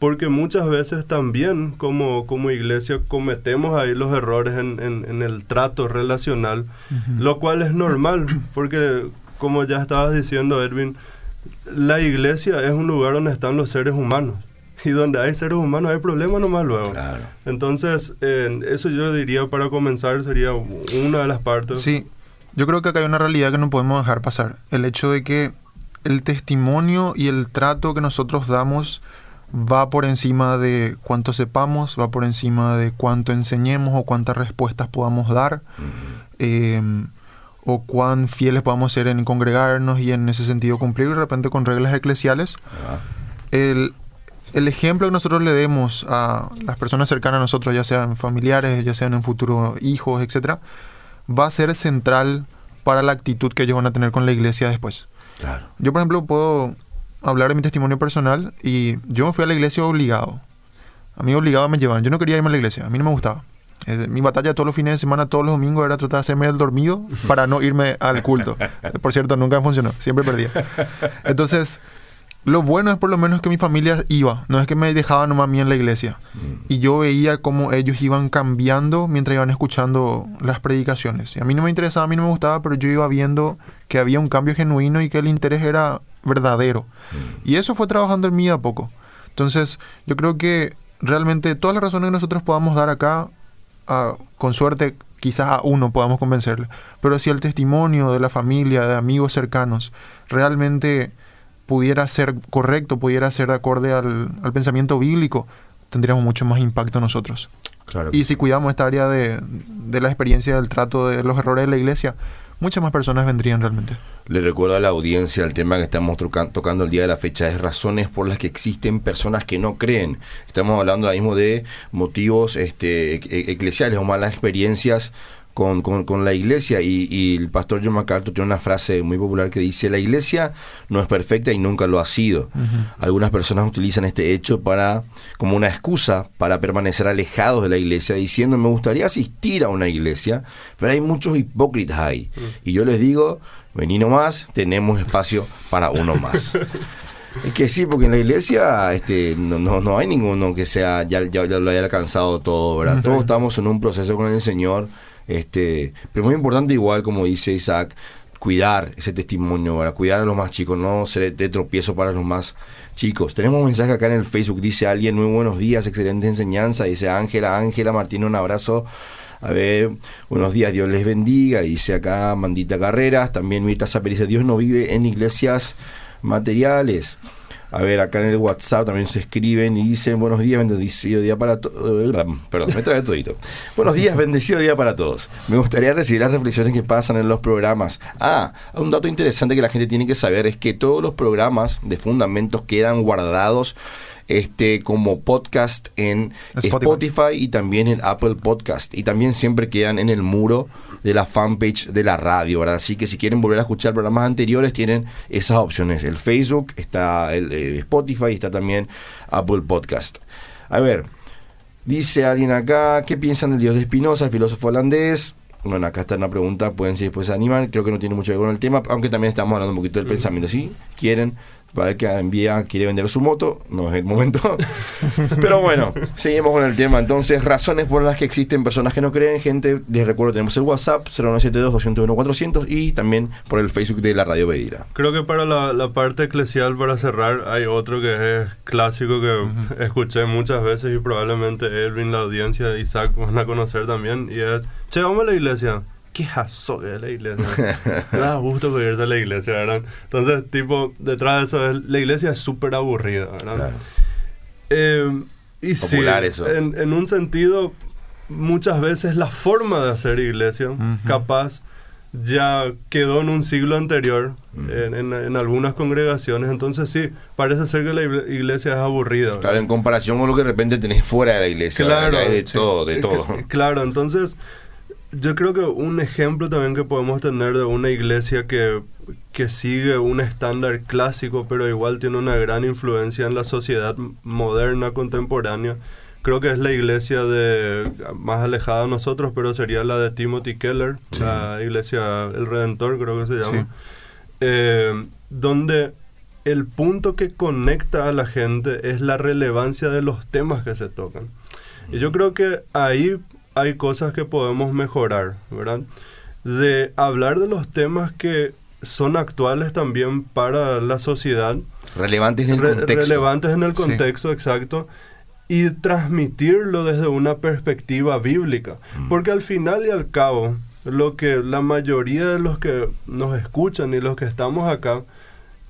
porque muchas veces también como, como iglesia cometemos ahí los errores en, en- en el trato relacional, lo cual es normal porque como ya estabas diciendo Edwin, la iglesia es un lugar donde están los seres humanos. Y donde hay seres humanos hay problemas nomás luego. Claro. Entonces, eh, eso yo diría para comenzar sería una de las partes. Sí, yo creo que acá hay una realidad que no podemos dejar pasar. El hecho de que el testimonio y el trato que nosotros damos va por encima de cuánto sepamos, va por encima de cuánto enseñemos o cuántas respuestas podamos dar, eh, o cuán fieles podamos ser en congregarnos y en ese sentido cumplir de repente con reglas eclesiales. Ah, El, el ejemplo que nosotros le demos a las personas cercanas a nosotros, ya sean familiares, ya sean en futuro hijos, etcétera, va a ser central para la actitud que ellos van a tener con la iglesia después. claro. Yo, por ejemplo, puedo hablar de mi testimonio personal y yo me fui a la iglesia obligado. A mí obligado me llevaban. Yo no quería irme a la iglesia, a mí no me gustaba. Eh, mi batalla todos los fines de semana, todos los domingos, era tratar de hacerme el dormido para no irme al culto. Por cierto, nunca funcionó, siempre perdía. Entonces, lo bueno es por lo menos que mi familia iba, no es que me dejaba nomás a mí en la iglesia. Mm. Y yo veía cómo ellos iban cambiando mientras iban escuchando las predicaciones. Y a mí no me interesaba, a mí no me gustaba, pero yo iba viendo que había un cambio genuino y que el interés era verdadero. Mm. Y eso fue trabajando en mí a poco. Entonces, yo creo que realmente todas las razones que nosotros podamos dar acá, con suerte quizás a uno podamos convencerle, pero si el testimonio de la familia, de amigos cercanos, realmente pudiera ser correcto, pudiera ser de acorde al, al pensamiento bíblico, tendríamos mucho más impacto nosotros. Claro. Y si cuidamos esta área de, de la experiencia del trato de los errores de la iglesia, muchas más personas vendrían realmente. Le recuerdo a la audiencia el tema que estamos tocando el día de la fecha es razones por las que existen personas que no creen. Estamos hablando ahora mismo de motivos este, e- eclesiales o malas experiencias con, con, con la iglesia y, y el pastor John MacArthur tiene una frase muy popular que dice la iglesia no es perfecta y nunca lo ha sido. Algunas personas utilizan este hecho para como una excusa para permanecer alejados de la iglesia diciendo me gustaría asistir a una iglesia, pero hay muchos hipócritas ahí. Y yo les digo, vení nomás, tenemos espacio para uno más. Es que sí, porque en la iglesia este, no, no, no hay ninguno que sea ya, ya, ya lo haya alcanzado todo, ¿verdad? Todos estamos en un proceso con el Señor, este, pero muy importante igual, como dice Isaac, cuidar ese testimonio, ¿verdad? Cuidar a los más chicos, no ser de tropiezo para los más chicos. Tenemos un mensaje acá en el Facebook, dice alguien, muy buenos días, excelente enseñanza, dice Ángela, Ángela Martín, un abrazo. A ver, buenos días, Dios les bendiga. Dice acá Mandita Carreras, también Mirta Zapper dice, Dios no vive en iglesias materiales. A ver, acá en el WhatsApp también se escriben y dicen, buenos días, bendecido día para todos. Perdón, me trae todito. buenos días, bendecido día para todos. Me gustaría recibir las reflexiones que pasan en los programas. Ah, un dato interesante que la gente tiene que saber es que todos los programas de fundamentos quedan guardados este como podcast en Spotify. Spotify. y también en Apple Podcast y también siempre quedan en el muro de la fanpage de la radio, ¿verdad? Así que si quieren volver a escuchar programas anteriores tienen esas opciones. El Facebook, está el eh, Spotify y está también Apple Podcast. A ver, dice alguien acá, ¿qué piensan del dios de Spinoza, el filósofo holandés? Bueno, acá está una pregunta, pueden si después se animan, creo que no tiene mucho que ver con el tema, aunque también estamos hablando un poquito del pensamiento, si quieren, para que envía, quiere vender su moto, no es el momento. Pero bueno, seguimos con el tema. Entonces, razones por las que existen personas que no creen, gente, les recuerdo, tenemos el WhatsApp 0972-201-400 y también por el Facebook de la Radio Bedira. Creo que para la, la parte eclesial, para cerrar, hay otro que es clásico que escuché muchas veces y probablemente Elvin, la audiencia, Isaac van a conocer también. Y es, che, vamos a la iglesia. Qué jazo que es la iglesia. Me da gusto que irse a la iglesia, ¿verdad? Entonces, tipo, detrás de eso, es, la iglesia es súper aburrida, ¿verdad? Claro. Eh, y sí, Popular eso. En, en un sentido, muchas veces la forma de hacer iglesia, Ujú. capaz, ya quedó en un siglo anterior, Ujú. en, en- en algunas congregaciones. Entonces sí, parece ser que la igle- iglesia es aburrida. ¿verdad? Claro, en comparación con lo que de repente tenés fuera de la iglesia. Claro, de sí. todo, de todo. Claro, entonces yo creo que un ejemplo también que podemos tener de una iglesia que, que sigue un estándar clásico, pero igual tiene una gran influencia en la sociedad moderna, contemporánea, creo que es la iglesia de más alejada de nosotros, pero sería la de Timothy Keller, la iglesia El Redentor, creo que se llama. Sí. Eh, donde el punto que conecta a la gente es la relevancia de los temas que se tocan. Y yo creo que ahí hay cosas que podemos mejorar, ¿verdad? De hablar de los temas que son actuales también para la sociedad, Relevantes en el re- contexto. relevantes en el Sí. contexto, exacto, y transmitirlo desde una perspectiva bíblica. Mm. Porque al final y al cabo, lo que la mayoría de los que nos escuchan y los que estamos acá,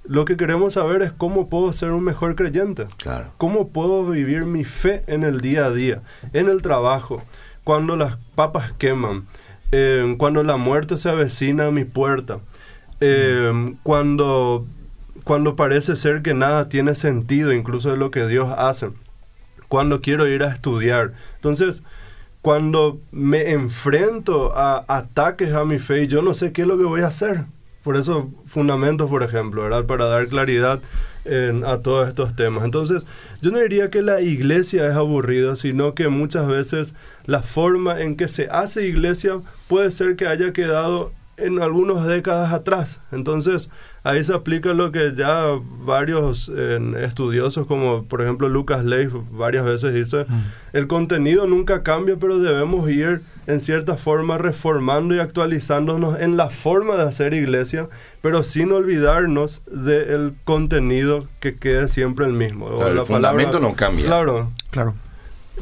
lo que queremos saber es cómo puedo ser un mejor creyente. Claro. ¿Cómo puedo vivir mi fe en el día a día, en el trabajo, cuando las papas queman, eh, cuando la muerte se avecina a mi puerta, eh, cuando, cuando parece ser que nada tiene sentido, incluso de lo que Dios hace, cuando quiero ir a estudiar? Entonces, cuando me enfrento a ataques a mi fe yo no sé qué es lo que voy a hacer. Por eso, fundamentos, por ejemplo, ¿verdad? Para dar claridad en- a todos estos temas. Entonces, yo no diría que la iglesia es aburrida, sino que muchas veces la forma en que se hace iglesia puede ser que haya quedado en algunas décadas atrás. Entonces, ahí se aplica lo que ya varios estudiosos, como por ejemplo Lucas Leif, varias veces dice, mm. el contenido nunca cambia, pero debemos ir en cierta forma reformando y actualizándonos en la forma de hacer iglesia, pero sin olvidarnos del contenido que quede siempre el mismo. el fundamento no cambia. Claro. Claro.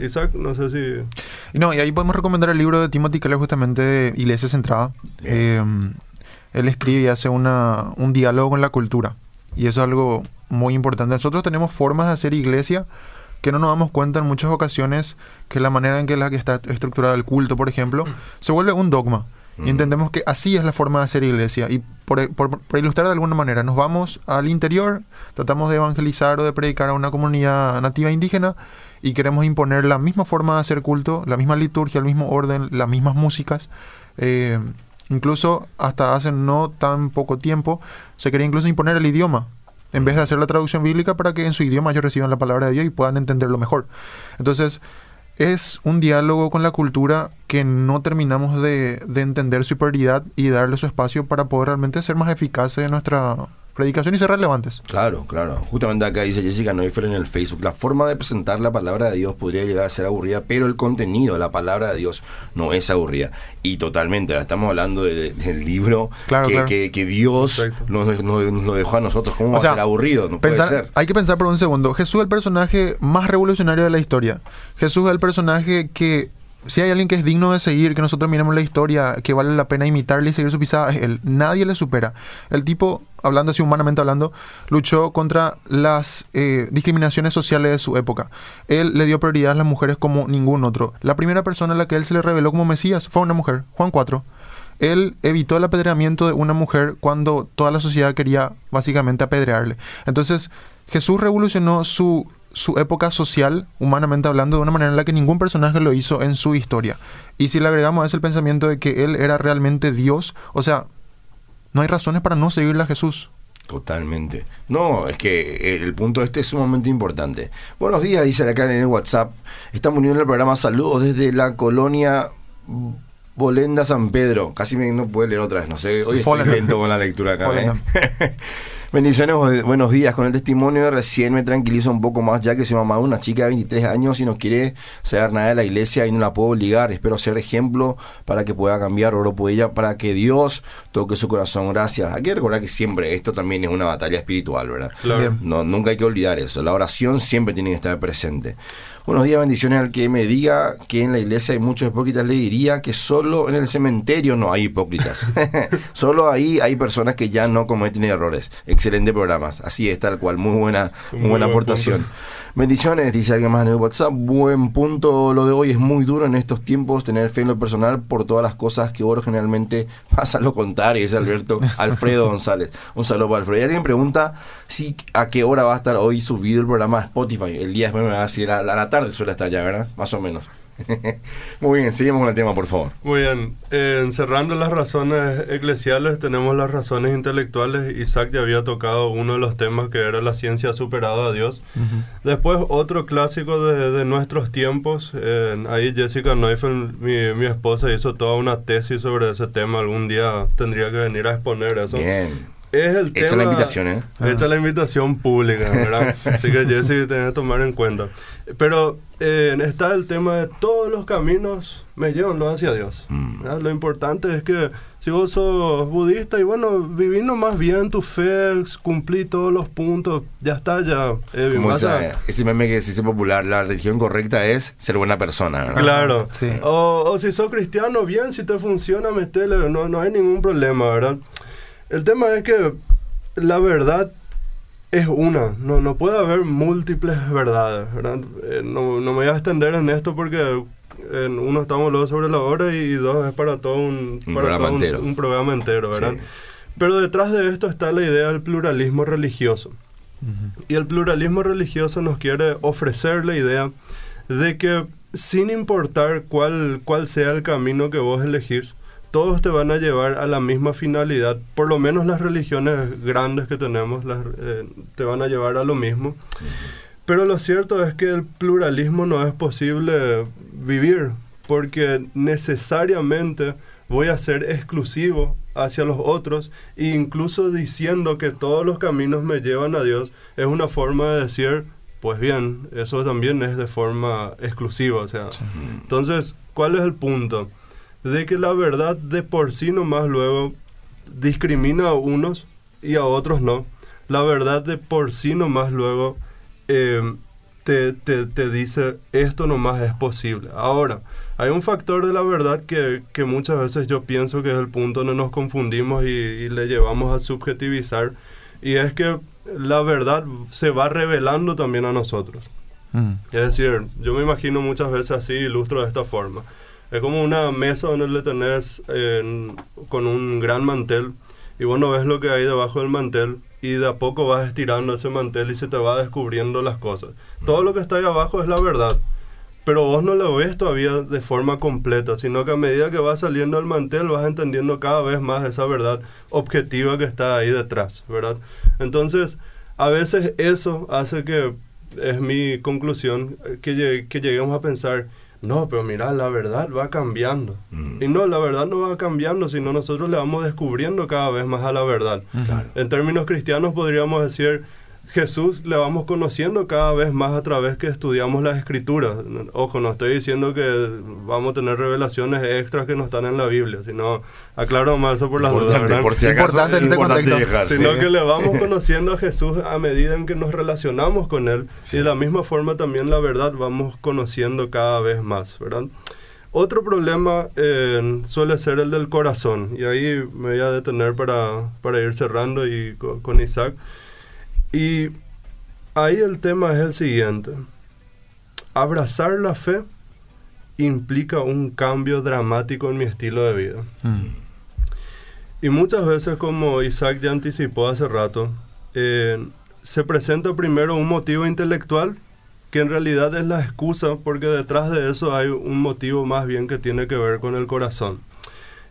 Isaac, no sé si... No, y ahí podemos recomendar el libro de Timothy Keller justamente de Iglesia Centrada. Eh, él escribe y hace una, un diálogo con la cultura. Y eso es algo muy importante. Nosotros tenemos formas de hacer iglesia que no nos damos cuenta en muchas ocasiones que la manera en que, la que está estructurada el culto, por ejemplo, se vuelve un dogma. Y entendemos que así es la forma de hacer iglesia. Y por, por, ilustrar de alguna manera, nos vamos al interior, tratamos de evangelizar o de predicar a una comunidad nativa indígena y queremos imponer la misma forma de hacer culto, la misma liturgia, el mismo orden, las mismas músicas. Eh, incluso hasta hace no tan poco tiempo se quería incluso imponer el idioma en vez de hacer la traducción bíblica para que en su idioma ellos reciban la palabra de Dios y puedan entenderlo mejor. Entonces, es un diálogo con la cultura que no terminamos de, de entender su prioridad y darle su espacio para poder realmente ser más eficaces en nuestra predicación y ser relevantes. Claro, claro. Justamente acá dice Jessica Neufeld en el Facebook, la forma de presentar la palabra de Dios podría llegar a ser aburrida, pero el contenido de la palabra de Dios no es aburrida. Y totalmente, ahora estamos hablando del libro que, que, Dios nos, nos, dejó a nosotros. ¿Cómo va a ser aburrido? No puede ser. Hay que pensar por un segundo. Jesús es el personaje más revolucionario de la historia. Jesús es el personaje que si hay alguien que es digno de seguir, que nosotros miremos la historia, que vale la pena imitarle y seguir su pisada, él. Nadie le supera. El tipo, hablando así humanamente hablando, luchó contra las eh, discriminaciones sociales de su época. Él le dio prioridad a las mujeres como ningún otro. La primera persona a la que él se le reveló como Mesías fue una mujer, Juan 4. Él evitó el apedreamiento de una mujer cuando toda la sociedad quería básicamente apedrearle. Entonces, Jesús revolucionó su su época social, humanamente hablando, de una manera en la que ningún personaje lo hizo en su historia. Y si le agregamos a el pensamiento de que él era realmente Dios, o sea, no hay razones para no seguirle a Jesús. Totalmente. No, es que el punto este es sumamente importante. Buenos días, dice acá en el WhatsApp. Estamos uniendo el programa Saludos desde la colonia Bolenda San Pedro. Casi me, no puedo leer otra vez, no sé. Hoy estoy lento con la lectura acá. ¿eh? Bendiciones, buenos días. Con el testimonio de recién me tranquilizo un poco más, ya que soy mamá de una chica de 23 años y no quiere saber nada de la iglesia y no la puedo obligar. Espero ser ejemplo para que pueda cambiar. Oro por ella para que Dios toque su corazón. Gracias. Hay que recordar que siempre esto también es una batalla espiritual, ¿verdad? Claro. No, nunca hay que olvidar eso. La oración siempre tiene que estar presente. Buenos días, bendiciones al que me diga que en la iglesia hay muchos hipócritas. Le diría que solo en el cementerio no hay hipócritas. solo ahí hay personas que ya no cometen errores. Excelente programas. Así es, tal cual. Muy buena, muy buena aportación. Bendiciones, dice alguien más en el WhatsApp. Buen punto. Lo de hoy es muy duro en estos tiempos tener fe en lo personal por todas las cosas que oro generalmente pasa lo contrario, dice Alberto Alfredo González. Un saludo para Alfredo. Y alguien pregunta si a qué hora va a estar hoy subido el programa Spotify. El día después me va a decir a la tarde suele estar ya, ¿verdad? Más o menos. Muy bien, seguimos con el tema, por favor. Muy bien. encerrando las razones eclesiales, tenemos las razones intelectuales. Isaac ya había tocado uno de los temas que era la ciencia superada a Dios. Después, otro clásico de, nuestros tiempos. ahí Jessica Neufeld, mi, mi, esposa, hizo toda una tesis sobre ese tema. Algún día tendría que venir a exponer eso. Bien. Es el Echa la invitación, ¿eh? Echa la invitación pública, ¿verdad? Así que Jessica tiene que tomar en cuenta. Pero eh, está el tema de todos los caminos me llevan hacia Dios. Mm. Lo importante es que si vos sos budista y bueno, viví más bien tu fe, cumplí todos los puntos, ya está, ya. Eh, Como ese meme que se dice popular, la religión correcta es ser buena persona. ¿verdad? Claro. Sí. O, o, si sos cristiano, bien, si te funciona, metele, no, no hay ningún problema, ¿verdad? El tema es que la verdad es una, no, no puede haber múltiples verdades, ¿verdad? Eh, no, no, me voy a extender en esto porque en uno estamos luego sobre la hora y dos es para todo un, programa, entero. Un, programa entero, ¿verdad? Pero detrás de esto está la idea del pluralismo religioso. Y el pluralismo religioso nos quiere ofrecer la idea de que sin importar cuál, cuál sea el camino que vos elegís, todos te van a llevar a la misma finalidad, por lo menos las religiones grandes que tenemos las, eh, te van a llevar a lo mismo. Pero lo cierto es que el pluralismo no es posible vivir, porque necesariamente voy a ser exclusivo hacia los otros e incluso diciendo que todos los caminos me llevan a Dios es una forma de decir, pues bien, eso también es de forma exclusiva, o sea. Entonces, ¿cuál es el punto? De que la verdad de por sí nomás luego discrimina a unos y a otros no. La verdad de por sí nomás luego eh, te, te, te, dice esto nomás es posible. Ahora, hay un factor de la verdad que, que, muchas veces yo pienso que es el punto donde nos confundimos y, y le llevamos a subjetivizar, y es que la verdad se va revelando también a nosotros. Mm. Es decir, yo me imagino muchas veces así, ilustro de esta forma. Es como una mesa donde le tenés con un gran mantel y vos no ves lo que hay debajo del mantel y de a poco vas estirando ese mantel y se te va descubriendo las cosas. Todo lo que está ahí abajo es la verdad, pero vos no lo ves todavía de forma completa, sino que a medida que vas saliendo del mantel vas entendiendo cada vez más esa verdad objetiva que está ahí detrás, ¿verdad? Entonces, a veces eso hace que, es mi conclusión, que, que lleguemos a pensar, no, pero mira, la verdad va cambiando. Mm. Y no, la verdad no va cambiando, sino nosotros le vamos descubriendo cada vez más a la verdad. En términos cristianos podríamos decir, Jesús le vamos conociendo cada vez más a través que estudiamos las escrituras. Ojo, no estoy diciendo que vamos a tener revelaciones extras que no están en la Biblia, sino aclaro más eso por las dudas. Por si acaso, importante, importante sino que le vamos conociendo a Jesús a medida en que nos relacionamos con Él. Y de la misma forma también la verdad vamos conociendo cada vez más, ¿verdad? Otro problema eh, suele ser el del corazón. Y ahí me voy a detener para, para ir cerrando y con Isaac. Y ahí el tema es el siguiente. Abrazar la fe implica un cambio dramático en mi estilo de vida. Mm. Y muchas veces, como Isaac ya anticipó hace rato, eh, se presenta primero un motivo intelectual que en realidad es la excusa porque detrás de eso hay un motivo más bien que tiene que ver con el corazón.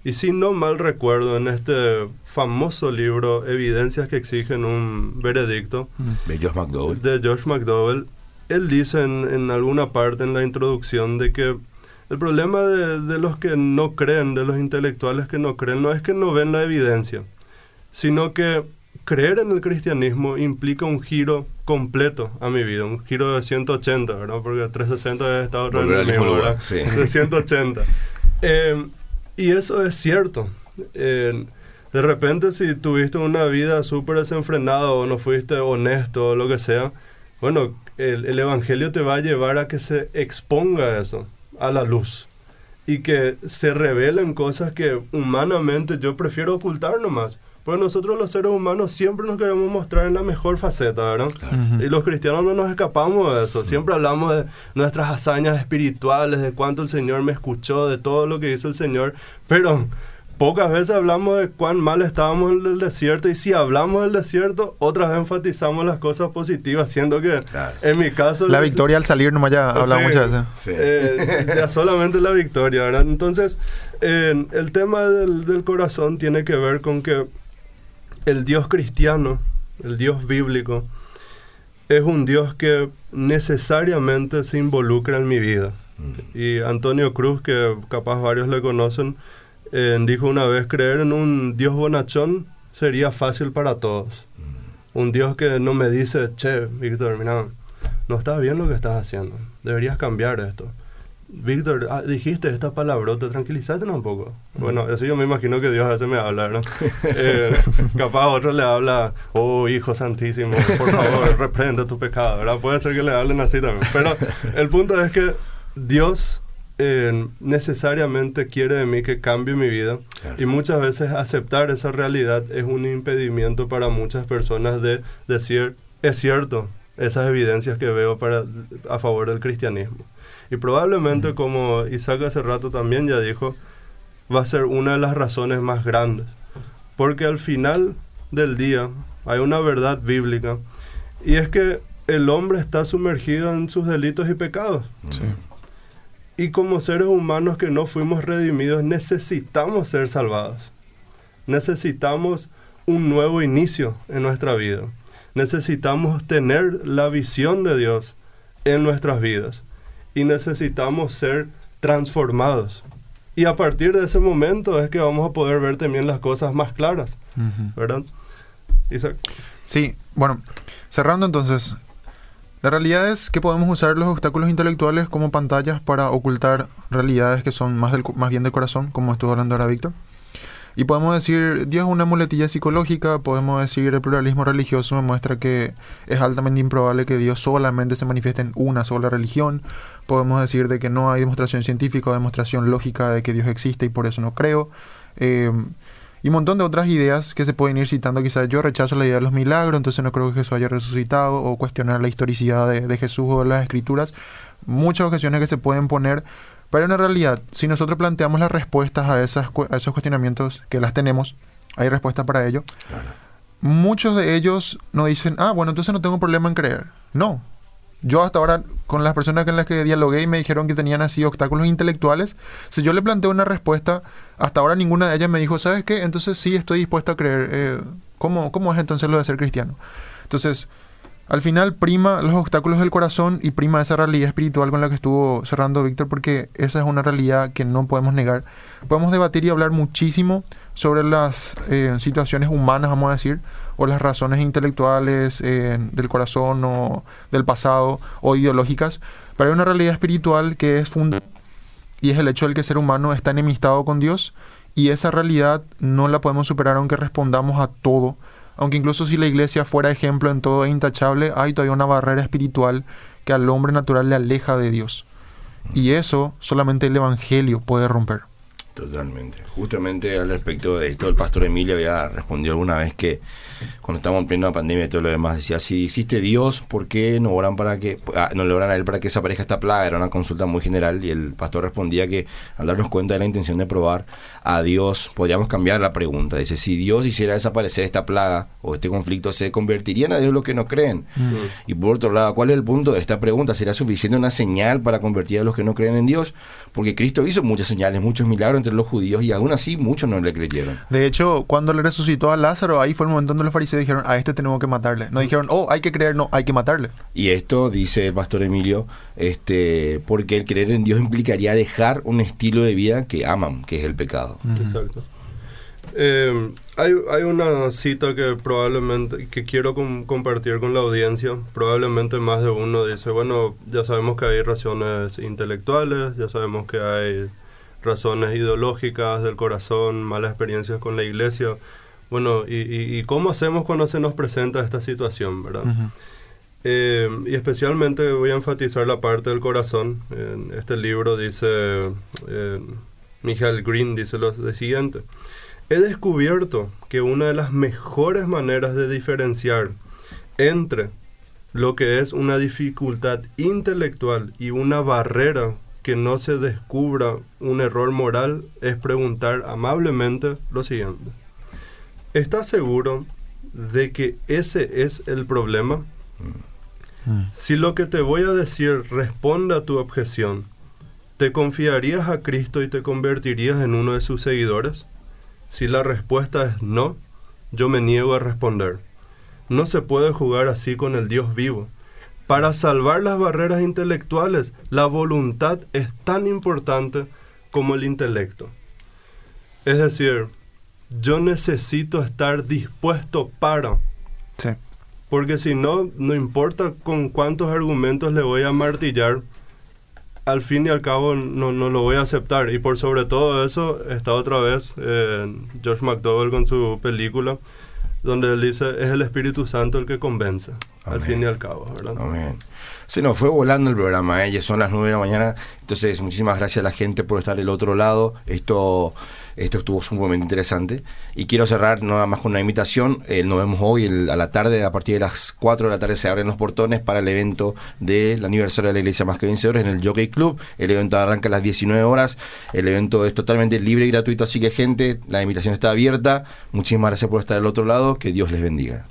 Y si no mal recuerdo, en este famoso libro Evidencias que exigen un veredicto de Josh McDowell, de Josh McDowell él dice en, alguna parte en la introducción de que el problema de, de, los que no creen, de los intelectuales que no creen, no es que no ven la evidencia, sino que creer en el cristianismo implica un giro completo a mi vida, un giro de 180, ¿verdad? Porque 360 es estado otra vez mismo. Sí. De 180. Eh, y eso es cierto. de repente si tuviste una vida súper desenfrenada o no fuiste honesto o lo que sea, bueno, el, el, Evangelio te va a llevar a que se exponga eso a la luz y que se revelen cosas que humanamente yo prefiero ocultar nomás. Pues nosotros los seres humanos siempre nos queremos mostrar en la mejor faceta, ¿verdad? Y los cristianos no nos escapamos de eso. Siempre hablamos de nuestras hazañas espirituales, de cuánto el Señor me escuchó, de todo lo que hizo el Señor. Pero pocas veces hablamos de cuán mal estábamos en el desierto. Y si hablamos del desierto, otras vez enfatizamos las cosas positivas, siendo que en mi caso... La victoria al salir nomás ya hablamos muchas veces. Eh, ya solamente la victoria, ¿verdad? Entonces, el tema del, del corazón tiene que ver con que el Dios cristiano, el Dios bíblico, es un Dios que necesariamente se involucra en mi vida. Y Antonio Cruz, que capaz varios le conocen, eh, dijo una vez, creer en un Dios bonachón sería fácil para todos. Un Dios que no me dice, che, Víctor, mira, no está bien lo que estás haciendo, deberías cambiar esto. Víctor, ah, dijiste esta palabrota, tranquilízate un poco. Bueno, eso yo me imagino que Dios a veces me habla, ¿no? eh, capaz a otro le habla, oh Hijo Santísimo, por favor, reprende tu pecado, ¿verdad? Puede ser que le hablen así también. Pero el punto es que Dios eh, necesariamente quiere de mí que cambie mi vida y muchas veces aceptar esa realidad es un impedimento para muchas personas de decir, es cierto, esas evidencias que veo para, a favor del cristianismo. Y probablemente, como Isaac hace rato también ya dijo, va a ser una de las razones más grandes. Porque al final del día hay una verdad bíblica y es que el hombre está sumergido en sus delitos y pecados. Y como seres humanos que no fuimos redimidos, necesitamos ser salvados. Necesitamos un nuevo inicio en nuestra vida. Necesitamos tener la visión de Dios en nuestras vidas y necesitamos ser transformados. Y a partir de ese momento es que vamos a poder ver también las cosas más claras, ¿verdad? Isaac. Sí, bueno, cerrando entonces, la realidad es que podemos usar los obstáculos intelectuales como pantallas para ocultar realidades que son más, del, más bien del corazón, como estuvo hablando ahora Víctor. Y podemos decir, Dios es una muletilla psicológica, podemos decir, el pluralismo religioso me muestra que es altamente improbable que Dios solamente se manifieste en una sola religión, podemos decir de que no hay demostración científica o demostración lógica de que Dios existe y por eso no creo. Eh, y un montón de otras ideas que se pueden ir citando. Quizás yo rechazo la idea de los milagros, entonces no creo que Jesús haya resucitado, o cuestionar la historicidad de, de Jesús o de las escrituras. Muchas ocasiones que se pueden poner, pero en realidad, si nosotros planteamos las respuestas a, esas, a esos cuestionamientos, que las tenemos, hay respuestas para ello, muchos de ellos no dicen, ah, bueno, entonces no tengo problema en creer. No, yo hasta ahora, con las personas con las que dialogué y me dijeron que tenían así obstáculos intelectuales, si yo le planteo una respuesta, hasta ahora ninguna de ellas me dijo, ¿sabes qué? Entonces sí estoy dispuesto a creer. Eh, ¿cómo, ¿Cómo es entonces lo de ser cristiano? Entonces, al final prima los obstáculos del corazón y prima esa realidad espiritual con la que estuvo cerrando Víctor, porque esa es una realidad que no podemos negar. Podemos debatir y hablar muchísimo sobre las eh, situaciones humanas, vamos a decir, o las razones intelectuales eh, del corazón o del pasado o ideológicas, pero hay una realidad espiritual que es fundamental y es el hecho de que el ser humano está enemistado con Dios y esa realidad no la podemos superar aunque respondamos a todo. Aunque incluso si la iglesia fuera ejemplo en todo e intachable, hay todavía una barrera espiritual que al hombre natural le aleja de Dios. Y eso solamente el Evangelio puede romper. Totalmente. Justamente al respecto de esto, el pastor Emilio había respondido alguna vez que cuando estábamos en plena pandemia y todo lo demás, decía, si existe Dios, ¿por qué no oran para que, ah, no le oran a él para que desaparezca esta plaga? Era una consulta muy general y el pastor respondía que al darnos cuenta de la intención de probar a Dios, podríamos cambiar la pregunta. Dice, si Dios hiciera desaparecer esta plaga o este conflicto, ¿se convertirían a Dios los que no creen? Mm. Y por otro lado, ¿cuál es el punto de esta pregunta? ¿Será suficiente una señal para convertir a los que no creen en Dios? Porque Cristo hizo muchas señales, muchos milagros entre los judíos y aún así muchos no le creyeron. De hecho, cuando le resucitó a Lázaro, ahí fue el momento donde los fariseos dijeron, a este tenemos que matarle. No dijeron, oh, hay que creer, no, hay que matarle. Y esto, dice el pastor Emilio, este, porque el creer en Dios implicaría dejar un estilo de vida que aman, que es el pecado. Exacto. Eh, hay, hay, una cita que probablemente que quiero compartir con la audiencia. Probablemente más de uno dice, bueno, ya sabemos que hay razones intelectuales, ya sabemos que hay razones ideológicas del corazón, malas experiencias con la iglesia. Bueno, ¿y, cómo hacemos cuando se nos presenta esta situación, verdad? Eh, y especialmente voy a enfatizar la parte del corazón. En este libro dice, eh, Michael Green dice lo siguiente. He descubierto que una de las mejores maneras de diferenciar entre lo que es una dificultad intelectual y una barrera que no se descubra un error moral es preguntar amablemente lo siguiente. ¿Estás seguro de que ese es el problema? Mm. Si lo que te voy a decir responde a tu objeción, ¿te confiarías a Cristo y te convertirías en uno de sus seguidores? Si la respuesta es no, yo me niego a responder. No se puede jugar así con el Dios vivo. Para salvar las barreras intelectuales, la voluntad es tan importante como el intelecto. Es decir, yo necesito estar dispuesto para. Sí. Porque si no, no importa con cuántos argumentos le voy a martillar, al fin y al cabo no, no, lo voy a aceptar. Y por sobre todo eso está otra vez eh, George McDowell con su película, donde él dice, es el Espíritu Santo el que convence, al fin y al cabo, ¿verdad? Amén. Se nos fue volando el programa, ¿eh? ya son las 9 de la mañana, entonces muchísimas gracias a la gente por estar del otro lado. Esto esto estuvo sumamente interesante. Y quiero cerrar nada más con una invitación. Eh, nos vemos hoy a la tarde, a partir de las 4 de la tarde se abren los portones para el evento del aniversario de la Iglesia Más que Vencedores en el Jockey Club. El evento arranca a las 19 horas. El evento es totalmente libre y gratuito, así que gente, la invitación está abierta. Muchísimas gracias por estar del otro lado. Que Dios les bendiga.